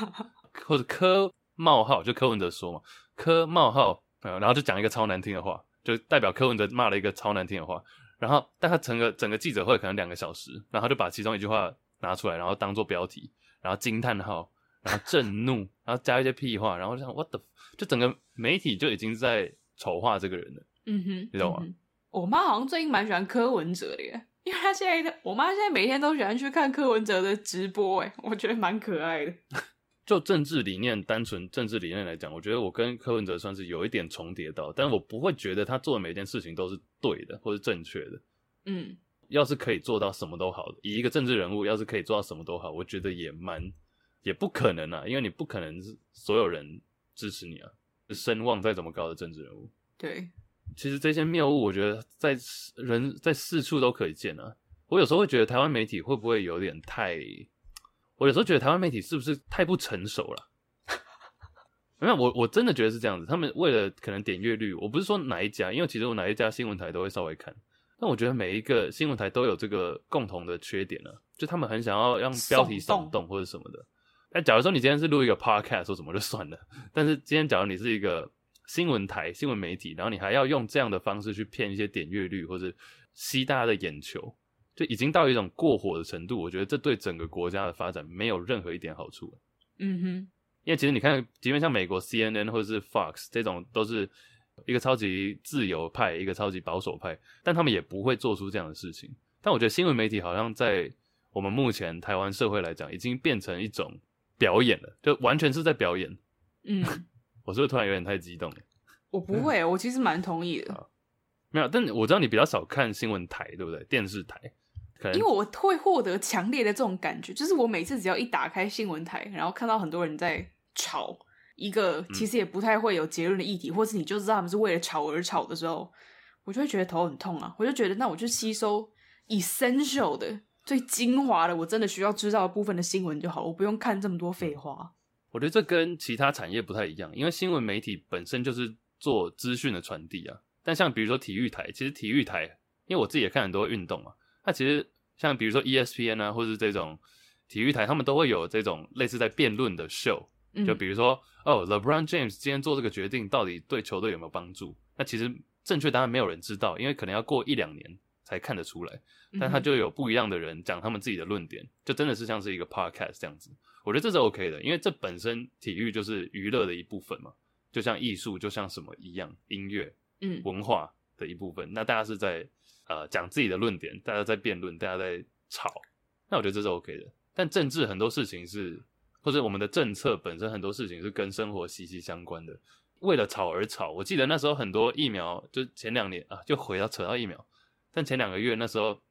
或者柯冒号，就柯文哲说嘛，柯冒号，然后就讲一个超难听的话，就代表柯文哲骂了一个超难听的话，然后但他整个整个记者会可能两个小时，然后就把其中一句话拿出来，然后当做标题，然后惊叹号，然后震怒，然后加一些屁话，然后就想 what the，就整个媒体就已经在丑化这个人了。嗯哼，你知道吗？嗯、我妈好像最近蛮喜欢柯文哲的耶，因为她现在，我妈现在每天都喜欢去看柯文哲的直播，哎，我觉得蛮可爱的。就政治理念，单纯政治理念来讲，我觉得我跟柯文哲算是有一点重叠到，但我不会觉得他做的每件事情都是对的或是正确的。嗯，要是可以做到什么都好，以一个政治人物要是可以做到什么都好，我觉得也蛮也不可能啊，因为你不可能是所有人支持你啊，声望再怎么高的政治人物。对，其实这些谬误，我觉得在人在四处都可以见啊。我有时候会觉得台湾媒体会不会有点太。我有时候觉得台湾媒体是不是太不成熟了？没有，我我真的觉得是这样子。他们为了可能点阅率，我不是说哪一家，因为其实我哪一家新闻台都会稍微看。但我觉得每一个新闻台都有这个共同的缺点呢，就他们很想要让标题耸动或者什么的。但假如说你今天是录一个 podcast 说什么就算了，但是今天假如你是一个新闻台、新闻媒体，然后你还要用这样的方式去骗一些点阅率或者吸大家的眼球。就已经到一种过火的程度，我觉得这对整个国家的发展没有任何一点好处。嗯哼，因为其实你看，即便像美国 CNN 或者是 Fox 这种，都是一个超级自由派，一个超级保守派，但他们也不会做出这样的事情。但我觉得新闻媒体好像在我们目前台湾社会来讲，已经变成一种表演了，就完全是在表演。嗯，我是不是突然有点太激动了？我不会，我其实蛮同意的。啊，没有，但我知道你比较少看新闻台，对不对？电视台。因为我会获得强烈的这种感觉，就是我每次只要一打开新闻台，然后看到很多人在吵一个其实也不太会有结论的议题，嗯、或是你就知道他们是为了吵而吵的时候，我就会觉得头很痛啊！我就觉得那我就吸收 essential 的最精华的，我真的需要知道的部分的新闻就好，我不用看这么多废话。我觉得这跟其他产业不太一样，因为新闻媒体本身就是做资讯的传递啊。但像比如说体育台，其实体育台，因为我自己也看很多运动嘛，它其实。像比如说 ESPN 啊，或者是这种体育台，他们都会有这种类似在辩论的 show。就比如说，嗯、哦，LeBron James 今天做这个决定，到底对球队有没有帮助？那其实正确答案没有人知道，因为可能要过一两年才看得出来。但他就有不一样的人讲他们自己的论点，就真的是像是一个 podcast 这样子。我觉得这是 OK 的，因为这本身体育就是娱乐的一部分嘛，就像艺术，就像什么一样，音乐，嗯，文化的一部分。那大家是在。呃，讲自己的论点，大家在辩论，大家在吵，那我觉得这是 OK 的。但政治很多事情是，或者我们的政策本身很多事情是跟生活息息相关的。为了吵而吵，我记得那时候很多疫苗，就前两年啊，就回到扯到疫苗。但前两个月那时候，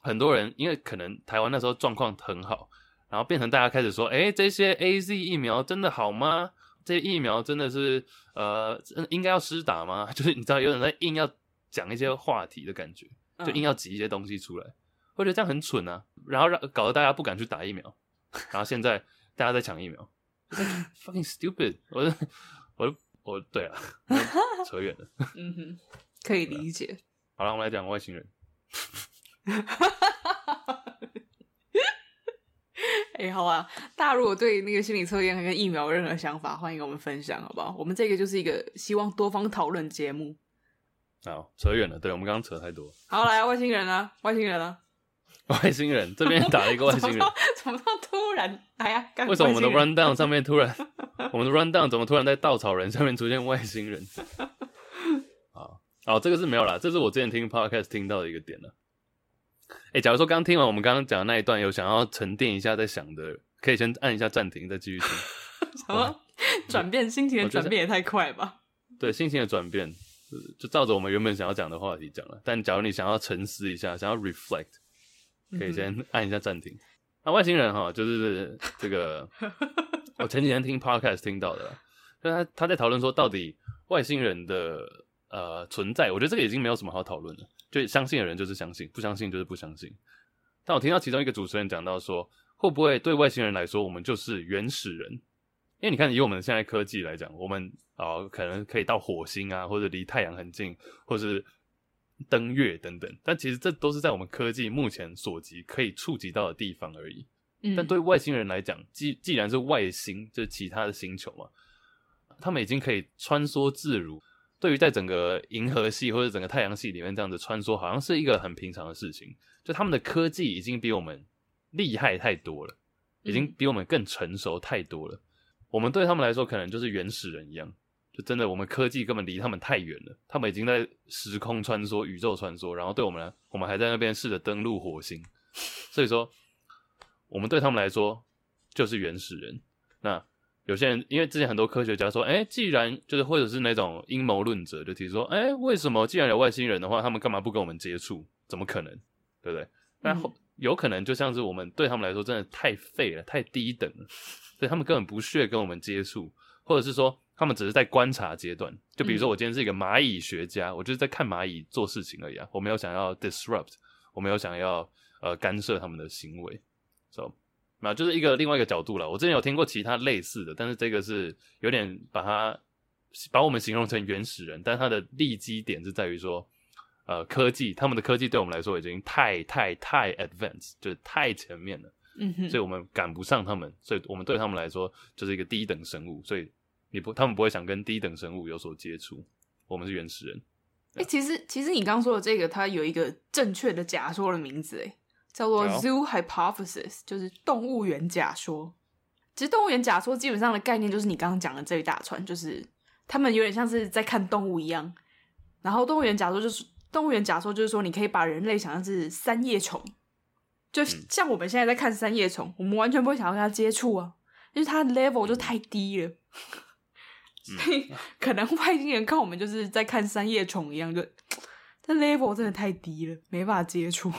很多人因为可能台湾那时候状况很好，然后变成大家开始说，诶，这些 AZ 疫苗真的好吗？这疫苗真的是呃，应该要施打吗？就是你知道有人在硬要。讲一些话题的感觉，就硬要挤一些东西出来，我觉得这样很蠢啊，然后让搞得大家不敢去打疫苗，然后现在大家在抢疫苗，fucking stupid，我我我对啊，扯远了 嗯哼，可以理解。好了，我们来讲外星人。哎、欸，好啊，大家如果对那个心理测验跟疫苗有任何想法，欢迎跟我们分享，好不好？我们这个就是一个希望多方讨论节目。好，扯远了。对，我们刚刚扯太多。好，来外星人啊，外星人啊，外星人 这边打了一个外星人，怎么突然来呀？为什么我们的 rundown 上面突然，我们的 rundown 怎么突然在稻草人上面出现外星人？好，哦，这个是没有啦，这是我之前听 podcast 听到的一个点了。哎，假如说刚听完我们刚刚讲的那一段，有想要沉淀一下再想的，可以先按一下暂停，再继续听。什么转变心情的转变也太快吧？对，心情的转变。就照着我们原本想要讲的话题讲了，但假如你想要沉思一下，想要 reflect，可以先按一下暂停。那外星人哈，就是这个，我前几天听 podcast 听到的，就他他在讨论说，到底外星人的呃存在，我觉得这个已经没有什么好讨论了，就相信的人就是相信，不相信就是不相信。但我听到其中一个主持人讲到说，会不会对外星人来说，我们就是原始人？因为你看，以我们现在科技来讲，我们啊、呃、可能可以到火星啊，或者离太阳很近，或是登月等等。但其实这都是在我们科技目前所及可以触及到的地方而已。嗯、但对外星人来讲，既既然是外星，就是其他的星球嘛，他们已经可以穿梭自如。对于在整个银河系或者整个太阳系里面这样子穿梭，好像是一个很平常的事情。就他们的科技已经比我们厉害太多了。已经比我们更成熟太多了。我们对他们来说，可能就是原始人一样，就真的我们科技根本离他们太远了。他们已经在时空穿梭、宇宙穿梭，然后对我们来，我们还在那边试着登陆火星。所以说，我们对他们来说就是原始人。那有些人因为之前很多科学家说，哎，既然就是或者是那种阴谋论者就提出说，哎，为什么既然有外星人的话，他们干嘛不跟我们接触？怎么可能？对不对？那有可能就像是我们对他们来说真的太废了，太低等了。所以他们根本不屑跟我们接触，或者是说他们只是在观察阶段。就比如说我今天是一个蚂蚁学家，嗯、我就是在看蚂蚁做事情而已啊，我没有想要 disrupt，我没有想要呃干涉他们的行为。So，那就是一个另外一个角度了。我之前有听过其他类似的，但是这个是有点把它把我们形容成原始人，但它的立基点是在于说，呃，科技，他们的科技对我们来说已经太太太 advanced，就是太前面了。嗯哼，所以我们赶不上他们，所以我们对他们来说就是一个低等生物，所以你不，他们不会想跟低等生物有所接触。我们是原始人。哎、欸，其实其实你刚刚说的这个，它有一个正确的假说的名字，哎，叫做 Zoo Hypothesis，就是动物园假说。其实动物园假说基本上的概念就是你刚刚讲的这一大串，就是他们有点像是在看动物一样。然后动物园假说就是动物园假说就是说，你可以把人类想象是三叶虫。就像我们现在在看三叶虫，我们完全不会想要跟它接触啊，因为它的 level 就太低了，所以 可能外星人看我们就是在看三叶虫一样，就这 level 真的太低了，没办法接触。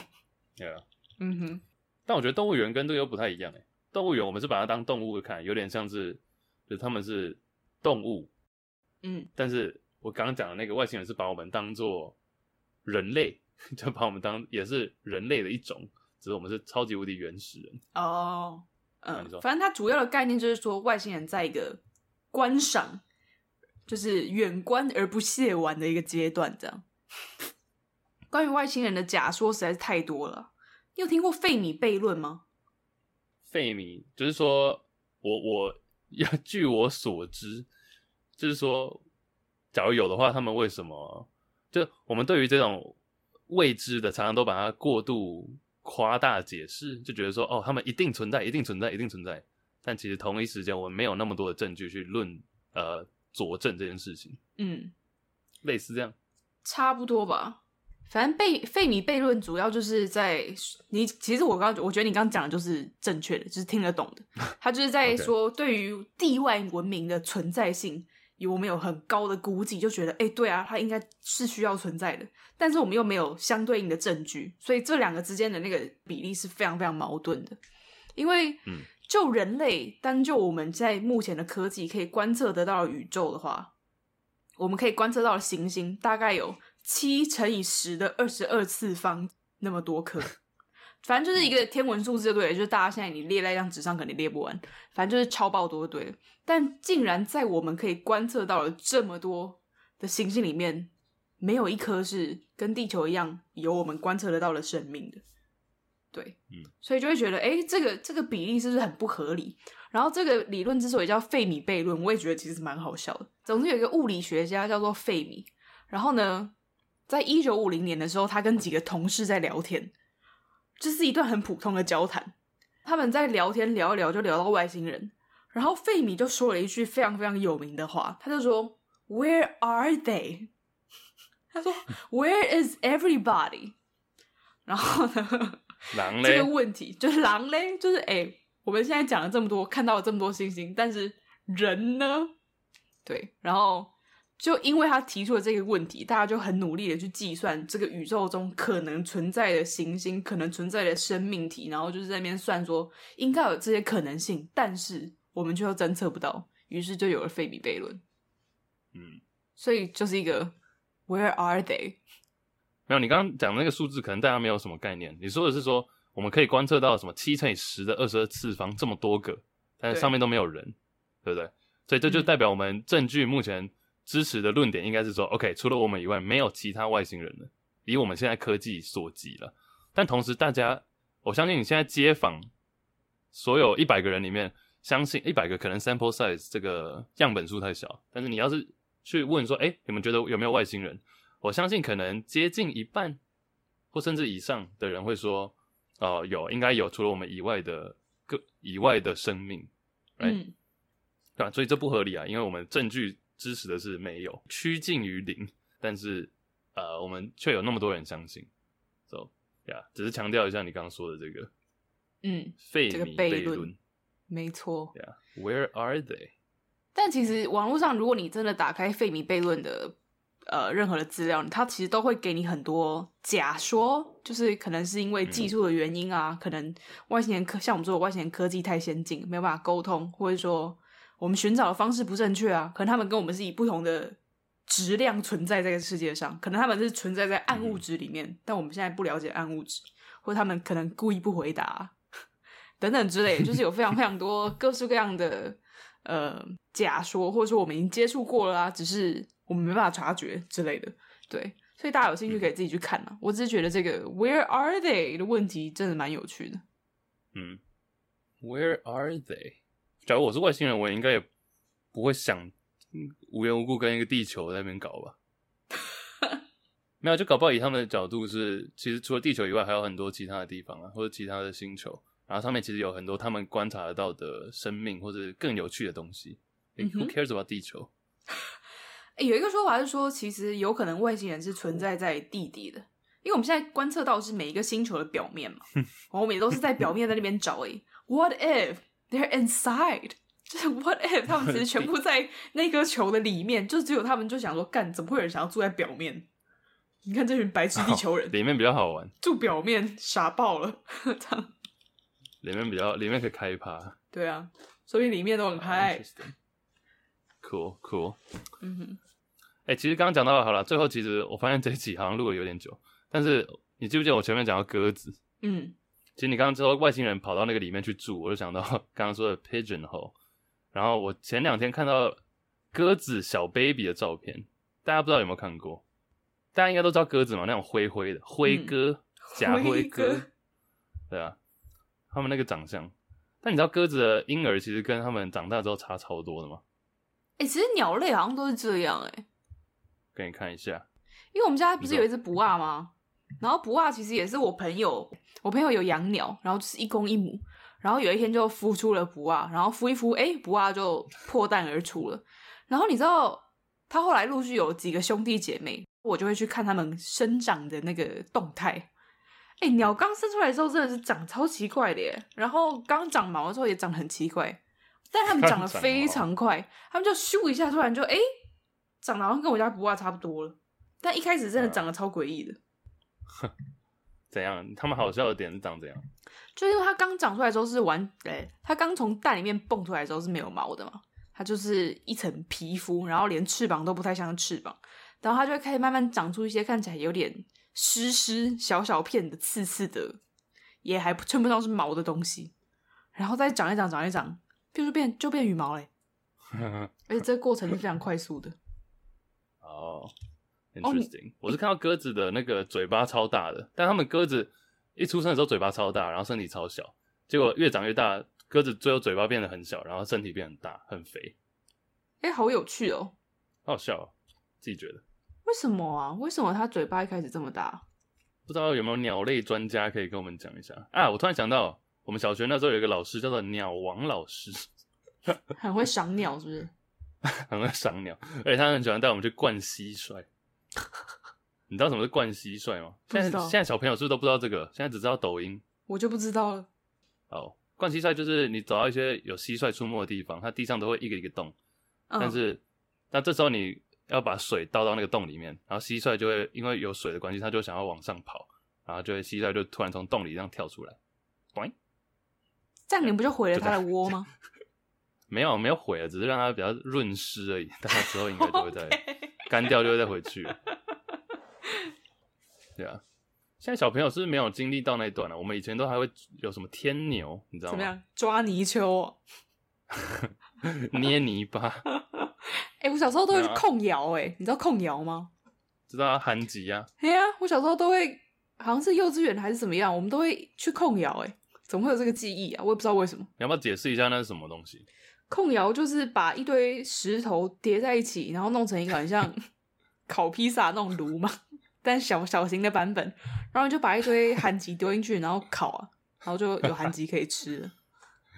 对啊，嗯哼。但我觉得动物园跟这个又不太一样诶，动物园我们是把它当动物看，有点像是，就他们是动物，嗯。但是我刚刚讲的那个外星人是把我们当做人类，就把我们当也是人类的一种。只是我们是超级无敌原始人哦，嗯，反正它主要的概念就是说，外星人在一个观赏，就是远观而不亵玩的一个阶段。这样，关于外星人的假说实在是太多了。你有听过费米悖论吗？费米就是说，我我 要据我所知，就是说，假如有的话，他们为什么？就我们对于这种未知的，常常都把它过度。夸大解释，就觉得说，哦，他们一定存在，一定存在，一定存在。但其实同一时间，我们没有那么多的证据去论呃佐证这件事情。嗯，类似这样，差不多吧。反正贝费米悖论主要就是在你，其实我刚我觉得你刚刚讲的就是正确的，就是听得懂的。他就是在 说，对于地外文明的存在性。有我们有很高的估计，就觉得哎、欸，对啊，它应该是需要存在的。但是我们又没有相对应的证据，所以这两个之间的那个比例是非常非常矛盾的。因为，嗯，就人类单就我们在目前的科技可以观测得到的宇宙的话，我们可以观测到的行星大概有七乘以十的二十二次方那么多颗。反正就是一个天文数字，对，就是大家现在你列在一张纸上肯定列不完，反正就是超爆多，对。但竟然在我们可以观测到了这么多的行星里面，没有一颗是跟地球一样有我们观测得到的生命的，对，嗯，所以就会觉得，哎，这个这个比例是不是很不合理？然后这个理论之所以叫费米悖论，我也觉得其实蛮好笑的。总之有一个物理学家叫做费米，然后呢，在一九五零年的时候，他跟几个同事在聊天。这是一段很普通的交谈，他们在聊天聊一聊，就聊到外星人，然后费米就说了一句非常非常有名的话，他就说 “Where are they？” 他说 “Where is everybody？” 然后呢，狼嘞？这个问题就是狼嘞，就是哎，我们现在讲了这么多，看到了这么多星星，但是人呢？对，然后。就因为他提出了这个问题，大家就很努力的去计算这个宇宙中可能存在的行星、可能存在的生命体，然后就是在那边算说应该有这些可能性，但是我们却又侦测不到，于是就有了费米悖论。嗯，所以就是一个 Where are they？没有，你刚刚讲的那个数字，可能大家没有什么概念。你说的是说我们可以观测到什么七乘以十的二十二次方这么多个，但是上面都没有人，对，对不对？所以这就代表我们证据目前。支持的论点应该是说，OK，除了我们以外，没有其他外星人了，离我们现在科技所及了。但同时，大家，我相信你现在街访所有一百个人里面，相信一百个可能 sample size 这个样本数太小，但是你要是去问说，哎，你们觉得有没有外星人？我相信可能接近一半或甚至以上的人会说，哦，有，应该有，除了我们以外的个以外的生命，嗯，对吧？所以这不合理啊，因为我们证据支持的是没有，趋近于零，但是呃，我们却有那么多人相信，so yeah，只是强调一下你刚刚说的这个，嗯，费米悖论，没错，yeah，where are they？但其实网络上，如果你真的打开费米悖论的。呃，任何的资料，它其实都会给你很多假说，就是可能是因为技术的原因啊，嗯、可能外星人科像我们说的外星人科技太先进，没有办法沟通，或者说我们寻找的方式不正确啊，可能他们跟我们是以不同的质量存在在这个世界上，可能他们是存在在暗物质里面，嗯、但我们现在不了解暗物质，或者他们可能故意不回答等等之类，就是有非常 非常多各式各样的呃假说，或者说我们已经接触过了啊，只是。我们没办法察觉之类的，对，所以大家有兴趣可以自己去看啊。嗯、我只是觉得这个 “Where are they” 的问题真的蛮有趣的。嗯，Where are they？假如我是外星人，我应该也不会想无缘无故跟一个地球在那边搞吧？没有，就搞不好以他们的角度是，其实除了地球以外，还有很多其他的地方啊，或者其他的星球，然后上面其实有很多他们观察得到的生命，或者更有趣的东西。嗯、Who cares about 地球？欸、有一个说法是说，其实有可能外星人是存在在地底的，因为我们现在观测到是每一个星球的表面嘛，我们也都是在表面在那边找。哎，What if they're inside？就是 What if 他们其实全部在那颗球的里面，就只有他们就想说，干，怎么会有人想要住在表面？你看这群白痴地球人，里面比较好玩，住表面傻爆了，这样。里面比较里面可以开趴，对啊，所以里面都很嗨。Cool, cool。嗯哼，哎、欸，其实刚刚讲到好了，最后其实我发现这一集好像录的有点久，但是你记不记得我前面讲到鸽子？嗯，其实你刚刚说外星人跑到那个里面去住，我就想到 刚刚说的 pigeon hole。然后我前两天看到鸽子小 baby 的照片，大家不知道有没有看过？大家应该都知道鸽子嘛，那种灰灰的灰鸽，假灰鸽，对啊，他们那个长相。但你知道鸽子的婴儿其实跟他们长大之后差超多的吗？哎、欸，其实鸟类好像都是这样哎、欸，给你看一下，因为我们家不是有一只布瓦吗？然后布瓦其实也是我朋友，我朋友有养鸟，然后就是一公一母，然后有一天就孵出了布瓦，然后孵一孵，哎、欸，布瓦就破蛋而出了。然后你知道，他后来陆续有几个兄弟姐妹，我就会去看他们生长的那个动态。哎、欸，鸟刚生出来的时候真的是长超奇怪的耶，然后刚长毛的时候也长得很奇怪。但他们长得非常快，他们就咻一下，突然就哎、欸，长得好像跟我家布瓦差不多了。但一开始真的长得超诡异的。怎样？他们好笑的点是长怎样？就因为它刚长出来的时候是完，哎，它刚从蛋里面蹦出来的时候是没有毛的嘛，它就是一层皮肤，然后连翅膀都不太像翅膀，然后它就会开始慢慢长出一些看起来有点湿湿、小小片的刺刺的，也还称不上是毛的东西，然后再长一长，长一长。就是变就变羽毛嘞，而且这个过程是非常快速的。哦、oh,，interesting、oh,。我是看到鸽子的那个嘴巴超大的，但他们鸽子一出生的时候嘴巴超大，然后身体超小，结果越长越大，鸽子最后嘴巴变得很小，然后身体变很大，很肥。哎、欸，好有趣哦，好好笑哦，自己觉得。为什么啊？为什么它嘴巴一开始这么大？不知道有没有鸟类专家可以跟我们讲一下啊？我突然想到。我们小学那时候有一个老师叫做鸟王老师，很会赏鸟，是不是？很会赏鸟，而且他很喜欢带我们去灌蟋蟀。你知道什么是灌蟋蟀吗？现在现在小朋友是不是都不知道这个？现在只知道抖音。我就不知道了。哦，灌蟋蟀就是你走到一些有蟋蟀出没的地方，它地上都会一个一个洞，嗯、但是那这时候你要把水倒到那个洞里面，然后蟋蟀就会因为有水的关系，它就想要往上跑，然后就会蟋蟀就突然从洞里这样跳出来，这样你不就毁了它的窝吗？没有，没有毁了，只是让它比较润湿而已。但它之后应该就会再 干掉，就会再回去。对啊，现在小朋友是不是没有经历到那一段了？我们以前都还会有什么天牛，你知道吗？怎么样？抓泥鳅，捏泥巴。哎、欸，我小时候都会去控窑，哎，你知道控窑吗？知道啊，寒极啊。哎呀，我小时候都会，好像是幼稚园还是怎么样，我们都会去控窑，哎。怎么会有这个记忆啊？我也不知道为什么。你要不要解释一下那是什么东西？控窑就是把一堆石头叠在一起，然后弄成一个很像 烤披萨那种炉嘛，但小小型的版本，然后你就把一堆 寒极丢进去，然后烤啊，然后就有寒极可以吃了。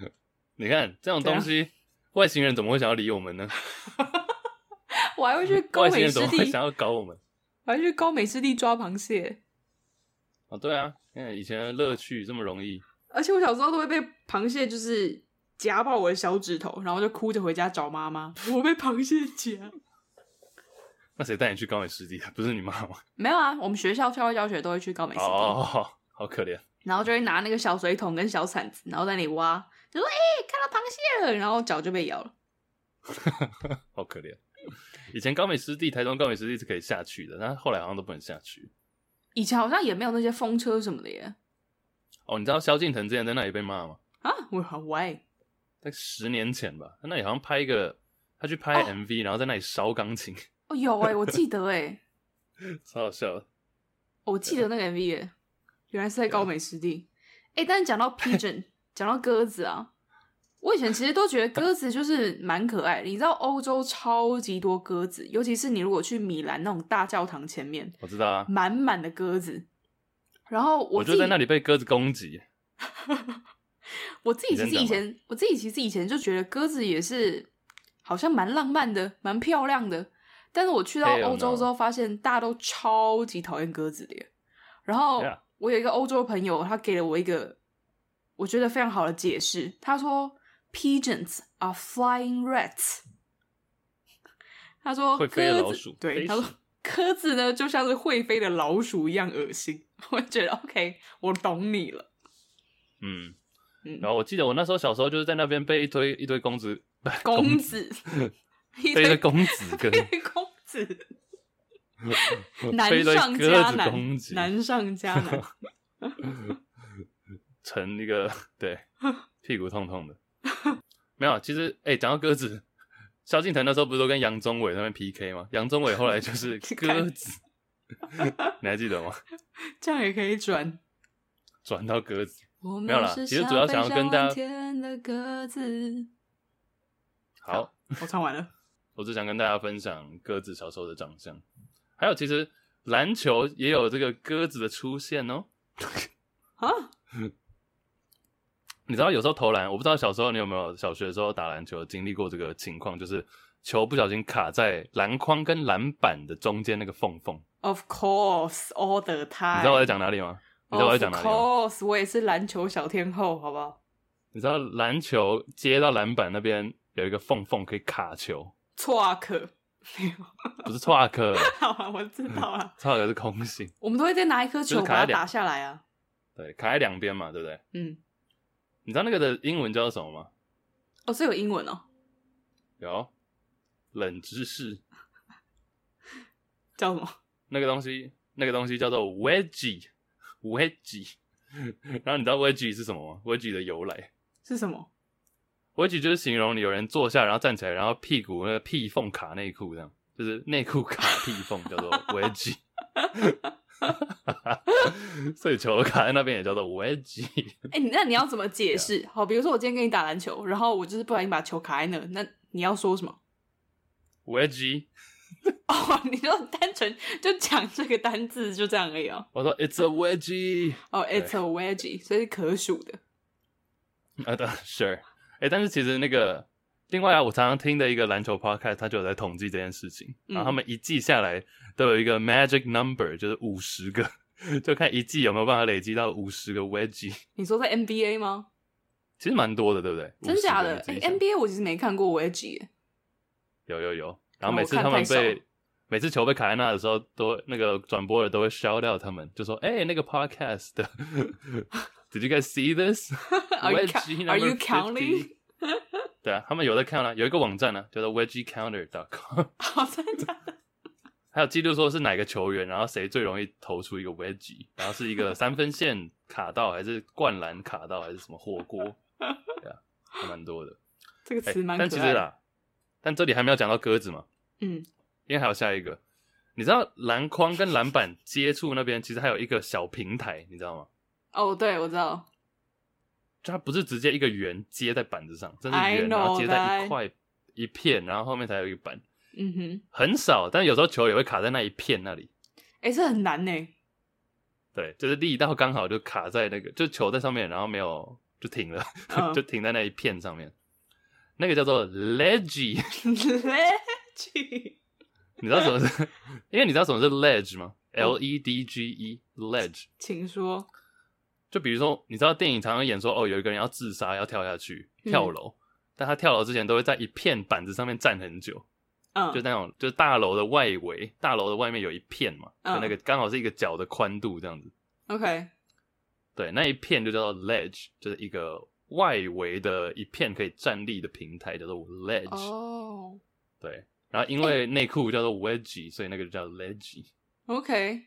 你看这种东西，外星人怎么会想要理我们呢？我还会去高美湿地，想要搞我们？我还去高美湿地抓螃蟹。哦，对啊，看以前的乐趣这么容易。而且我小时候都会被螃蟹就是夹爆我的小指头，然后就哭着回家找妈妈。我被螃蟹夹。那谁带你去高美湿地的？不是你妈吗？没有啊，我们学校校外教学都会去高美湿地。哦，好可怜。然后就会拿那个小水桶跟小铲子，然后在那里挖，就说：“哎、欸，看到螃蟹了！”然后脚就被咬了。好可怜。以前高美湿地、台中高美湿地是可以下去的，但后来好像都不能下去。以前好像也没有那些风车什么的耶。哦，你知道萧敬腾之前在那里被骂吗？啊，我好歪。在十年前吧，他那里好像拍一个，他去拍 MV，、哦、然后在那里烧钢琴。哦，有哎，我记得哎，超好笑的。我记得那个 MV 哎，原来是在高美湿地。哎，但是讲到 pigeon，讲到鸽子啊，我以前其实都觉得鸽子就是蛮可爱的。你知道欧洲超级多鸽子，尤其是你如果去米兰那种大教堂前面，我知道啊，满满的鸽子。然后我，我就在那里被鸽子攻击。我自己其实以前，我自己其实以前就觉得鸽子也是好像蛮浪漫的，蛮漂亮的。但是我去到欧洲之后，发现大家都超级讨厌鸽子的。然后我有一个欧洲朋友，他给了我一个我觉得非常好的解释。他说：“Pigeons are flying rats。”他说：“会飞的老鼠。”对，他说：“鸽子呢，就像是会飞的老鼠一样恶心。”我觉得 OK，我懂你了。嗯嗯。然后我记得我那时候小时候就是在那边被一堆一堆公子公子。一堆公子 跟 公子，难上加难，难上加难，成一个对屁股痛痛的。没有，其实哎，讲、欸、到鸽子，萧敬腾那时候不是都跟杨宗纬他们 PK 吗？杨宗纬后来就是鸽子，你还记得吗？这样也可以转转到鸽子，没有啦。其实主要想要跟大家，好，我唱完了。我只想跟大家分享鸽子小时候的长相，还有其实篮球也有这个鸽子的出现哦。啊？你知道有时候投篮，我不知道小时候你有没有小学的时候打篮球经历过这个情况，就是球不小心卡在篮筐跟篮板的中间那个缝缝。Of course, all the time。你知道我在讲哪里吗？你知道我要讲哪里吗？Of course，我也是篮球小天后，好不好？你知道篮球接到篮板那边有一个缝缝可以卡球。错克，不是错克。好啊，我知道了。错克是空心。我们都会再拿一颗球把它打下来啊。对，卡在两边嘛，对不对？嗯。你知道那个的英文叫做什么吗？哦，是有英文哦。有。冷知识。叫什么？那个东西，那个东西叫做 wedgie，wedgie。然后你知道 wedgie 是什么吗？wedgie 的由来是什么？wedgie 就是形容你有人坐下，然后站起来，然后屁股那个屁缝卡内裤这样，就是内裤卡屁缝，叫做 wedgie。所以球卡在那边也叫做 wedgie。哎、欸，那你要怎么解释？好，比如说我今天跟你打篮球，然后我就是不小心把球卡在那，那你要说什么？wedgie。哦，你就单纯就讲这个单字就这样而已哦。我说 it's a wedgie。哦，it's a wedgie，所以是可数的。啊，对，sure。哎、欸，但是其实那个另外啊，我常常听的一个篮球 podcast，他就有在统计这件事情。嗯、然后他们一季下来都有一个 magic number，就是五十个，就看一季有没有办法累积到五十个 wedgie。你说在 NBA 吗？其实蛮多的，对不对？真假的？哎、欸、，NBA 我其实没看过 wedgie。有有有，然后每次他们被每次球被卡在那的时候，都那个转播的都会 shout out 他们，就说：“哎、欸，那个 podcast 的。”Did you guys see this? Are you, are you counting? 对啊，他们有在看啊，有一个网站呢、啊，叫做 wedgiecounter.com。好，真的假的？还有记录说是哪个球员，然后谁最容易投出一个 wedgie，然后是一个三分线卡到，还是灌篮卡到，还是什么火锅？对啊，还蛮多的。这个词蛮、欸……但其实啦，但这里还没有讲到鸽子嘛。嗯，因为还有下一个，你知道篮筐跟篮板接触那边，其实还有一个小平台，你知道吗？哦、oh，对，我知道，就它不是直接一个圆接在板子上，这是圆，然后接在一块一片，然后后面才有一个板。嗯哼，很少，但有时候球也会卡在那一片那里。哎、欸，这很难呢。对，就是力道刚好就卡在那个，就球在上面，然后没有就停了，嗯、就停在那一片上面。那个叫做 ledge。ledge，你知道什么是？因为你知道什么是 ledge 吗？L E D G E，ledge。请说。就比如说，你知道电影常常演说，哦，有一个人要自杀，要跳下去跳楼，嗯、但他跳楼之前都会在一片板子上面站很久。嗯，就那种，就是大楼的外围，大楼的外面有一片嘛，嗯、就那个刚好是一个脚的宽度这样子。OK，对，那一片就叫做 ledge，就是一个外围的一片可以站立的平台，叫做 ledge。哦，对，然后因为内裤叫做 wedgie，所以那个就叫 ledge。OK。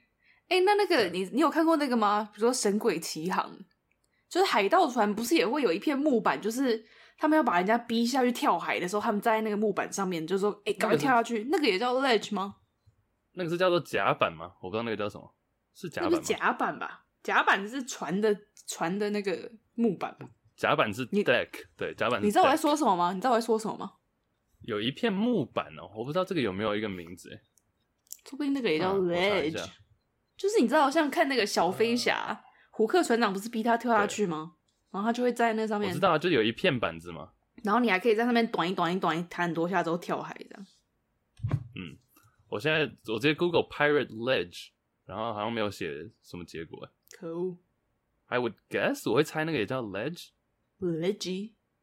哎、欸，那那个你你有看过那个吗？比如说《神鬼奇航》，就是海盗船不是也会有一片木板，就是他们要把人家逼下去跳海的时候，他们站在那个木板上面，就是说，哎、欸，赶快跳下去。那个也叫 ledge 吗？那个是叫做甲板吗？我不知道那个叫什么，是甲板吗？甲板吧，甲板是船的船的那个木板吧？甲板是 deck，对，甲板是。你知道我在说什么吗？你知道我在说什么吗？有一片木板哦，我不知道这个有没有一个名字，说不定那个也叫 ledge。啊就是你知道，像看那个小飞侠，胡克船长不是逼他跳下去吗？然后他就会在那上面。我知道，就有一片板子嘛。然后你还可以在上面短一短一短一弹很多下之后跳海这样。嗯，我现在我直接 Google Pirate Ledge，然后好像没有写什么结果。可恶！I would guess 我会猜那个也叫 Ledge。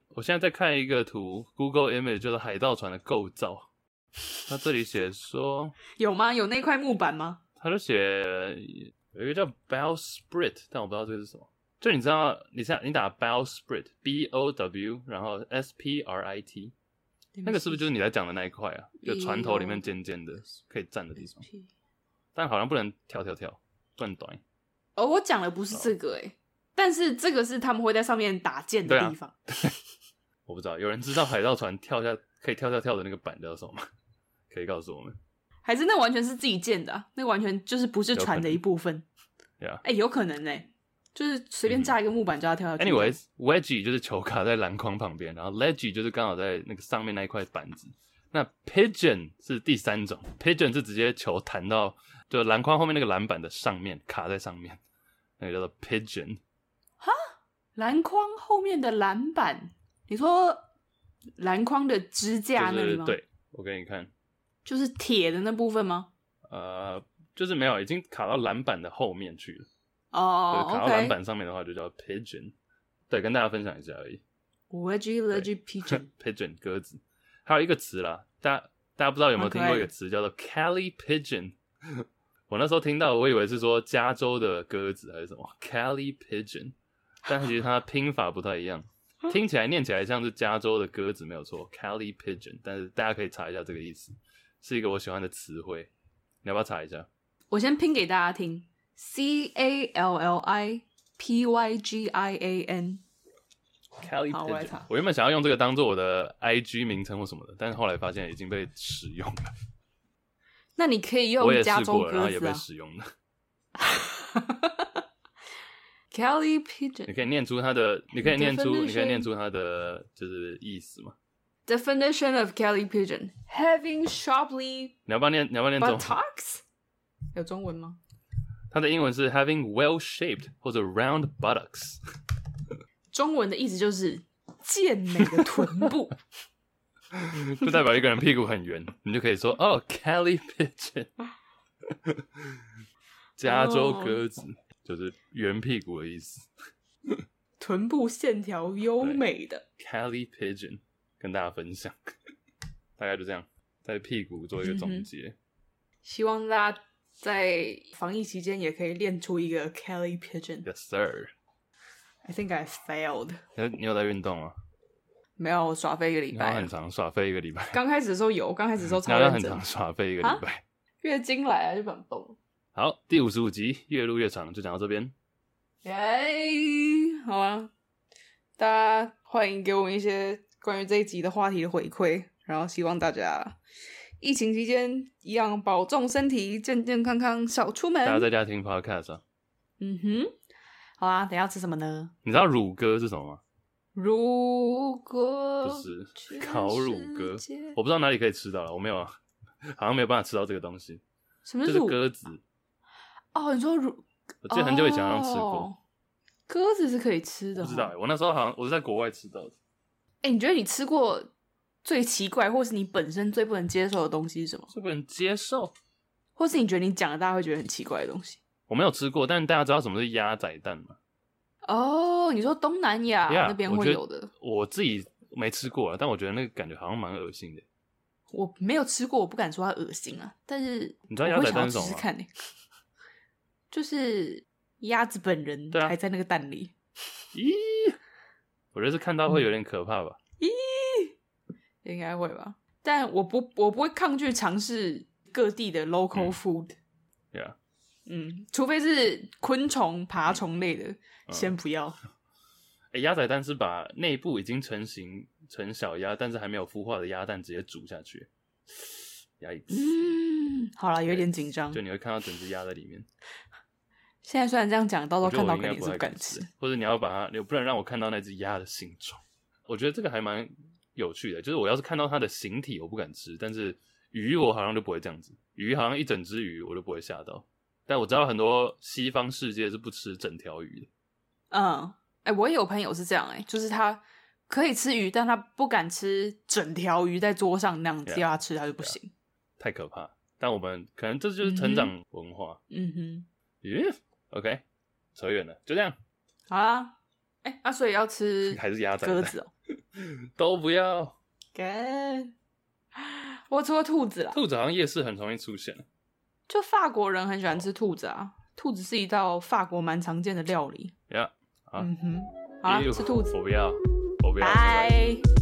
我现在在看一个图，Google Image 就是海盗船的构造。它这里写说有吗？有那块木板吗？它就写有一个叫 Bell Sprit，但我不知道这个是什么。就你知道，你现在你打 Bell Sprit，B-O-W，然后 S P R I T，那个是不是就是你在讲的那一块啊？就船头里面尖尖的可以站的地方，但好像不能跳跳跳，不能短。哦，我讲的不是这个诶、欸，但是这个是他们会在上面打剑的地方。对啊、我不知道，有人知道海盗船跳下可以跳跳跳的那个板叫什么吗？可以告诉我们。还是那完全是自己建的、啊，那完全就是不是船的一部分。对啊，哎，有可能呢、欸，就是随便架一个木板就要跳下去。Anyways，wedgie 就是球卡在篮筐旁边，然后 ledge 就是刚好在那个上面那一块板子。那 pigeon 是第三种，pigeon 是直接球弹到就篮筐后面那个篮板的上面，卡在上面，那个叫做 pigeon。篮筐后面的篮板？你说篮筐的支架那里吗？对，我给你看。就是铁的那部分吗？呃，就是没有，已经卡到篮板的后面去了。哦、oh，卡到篮板上面的话就叫 pigeon。对，跟大家分享一下而已。Wedgie ledge pigeon pigeon 鸽子，还有一个词啦，大家大家不知道有没有听过一个词叫做 Callie pigeon？我那时候听到，我以为是说加州的鸽子还是什么 Callie pigeon，但其实它拼法不太一样，听起来念起来像是加州的鸽子没有错，Callie pigeon，但是大家可以查一下这个意思。是一个我喜欢的词汇，你要不要查一下？我先拼给大家听：C A L L I P Y G I A N。Pigeon。我。我原本想要用这个当做我的 I G 名称或什么的，但是后来发现已经被使用了。那你可以用加州鸽子啊。我也试过，然后也被使用了。Callie Pigeon。你可以念出它的，你可以念出，你可以念出它的就是意思吗？Definition of Callie pigeon: having sharply 你要不要念？你要不要念中文？Buttocks 有中文吗？它的英文是 having well-shaped 或者 round buttocks。中文的意思就是健美的臀部，就代表一个人屁股很圆，你就可以说哦，Callie pigeon，加州鸽子、oh. 就是圆屁股的意思，臀部线条优美的 Callie pigeon。跟大家分享，大概就这样，在屁股做一个总结。希望大家在防疫期间也可以练出一个 Callie Pigeon。Yes, sir. I think I failed. 你有在运动吗？没有，我耍废一个礼拜。很长，耍废一个礼拜。刚开始的时候有，刚开始的时候 超认真。很长，耍废一个礼拜。月经来了就不想动。好，第五十五集越录越长，就讲到这边。耶、yeah，好啊，大家欢迎给我们一些。关于这一集的话题的回馈，然后希望大家疫情期间一样保重身体，健健康康，少出门。大家在家听 podcast 啊。嗯哼，好啊，等下吃什么呢？你知道乳鸽是什么吗？如果就是烤乳鸽，我不知道哪里可以吃到了，我没有，好像没有办法吃到这个东西。什么是鸽子？哦，你说乳？我记得很久以前好像吃过。哦、鸽子是可以吃的。不知道，我那时候好像我是在国外吃到的。哎、欸，你觉得你吃过最奇怪，或是你本身最不能接受的东西是什么？最不能接受，或是你觉得你讲的大家会觉得很奇怪的东西？我没有吃过，但大家知道什么是鸭仔蛋吗？哦，你说东南亚 Yeah, 那边会有的我，我自己没吃过啊，但我觉得那个感觉好像蛮恶心的。我没有吃过，我不敢说它恶心啊。但是你知道鸭仔蛋是什么吗？试试看就是鸭子本人还在那个蛋里。咦、啊，我觉得是看到会有点可怕吧？咦、嗯，应该会吧？但我不，我不会抗拒尝试各地的 local food。对啊、嗯，嗯，除非是昆虫、爬虫类的。先不要。哎、欸，鸭仔蛋是把内部已经成型成小鸭，但是还没有孵化的鸭蛋直接煮下去。鸭嗯，好了，有点紧张。就你会看到整只鸭在里面。现在虽然这样讲，到时候看到肯定是不敢吃。或者你要把它，你不能让我看到那只鸭的形状。我觉得这个还蛮有趣的，就是我要是看到它的形体，我不敢吃。但是鱼，我好像就不会这样子。鱼好像一整只鱼，我就不会吓到。但我知道很多西方世界是不吃整条鱼的。嗯，哎、欸，我也有朋友是这样、欸，哎，就是他可以吃鱼，但他不敢吃整条鱼在桌上那样子要他吃，他就不行，yeah. 太可怕。但我们可能这就是成长文化。嗯哼，咦、yeah?，OK，扯远了，就这样。好啦，哎、欸，啊，所以要吃 还是鸭仔、鸽子哦、喔，都不要。给，我除了兔子啦，兔子好像夜市很容易出现，就法国人很喜欢吃兔子啊，兔子是一道法国蛮常见的料理。呀、yeah.。嗯哼，好了，吃兔子，我不要，我不要。拜。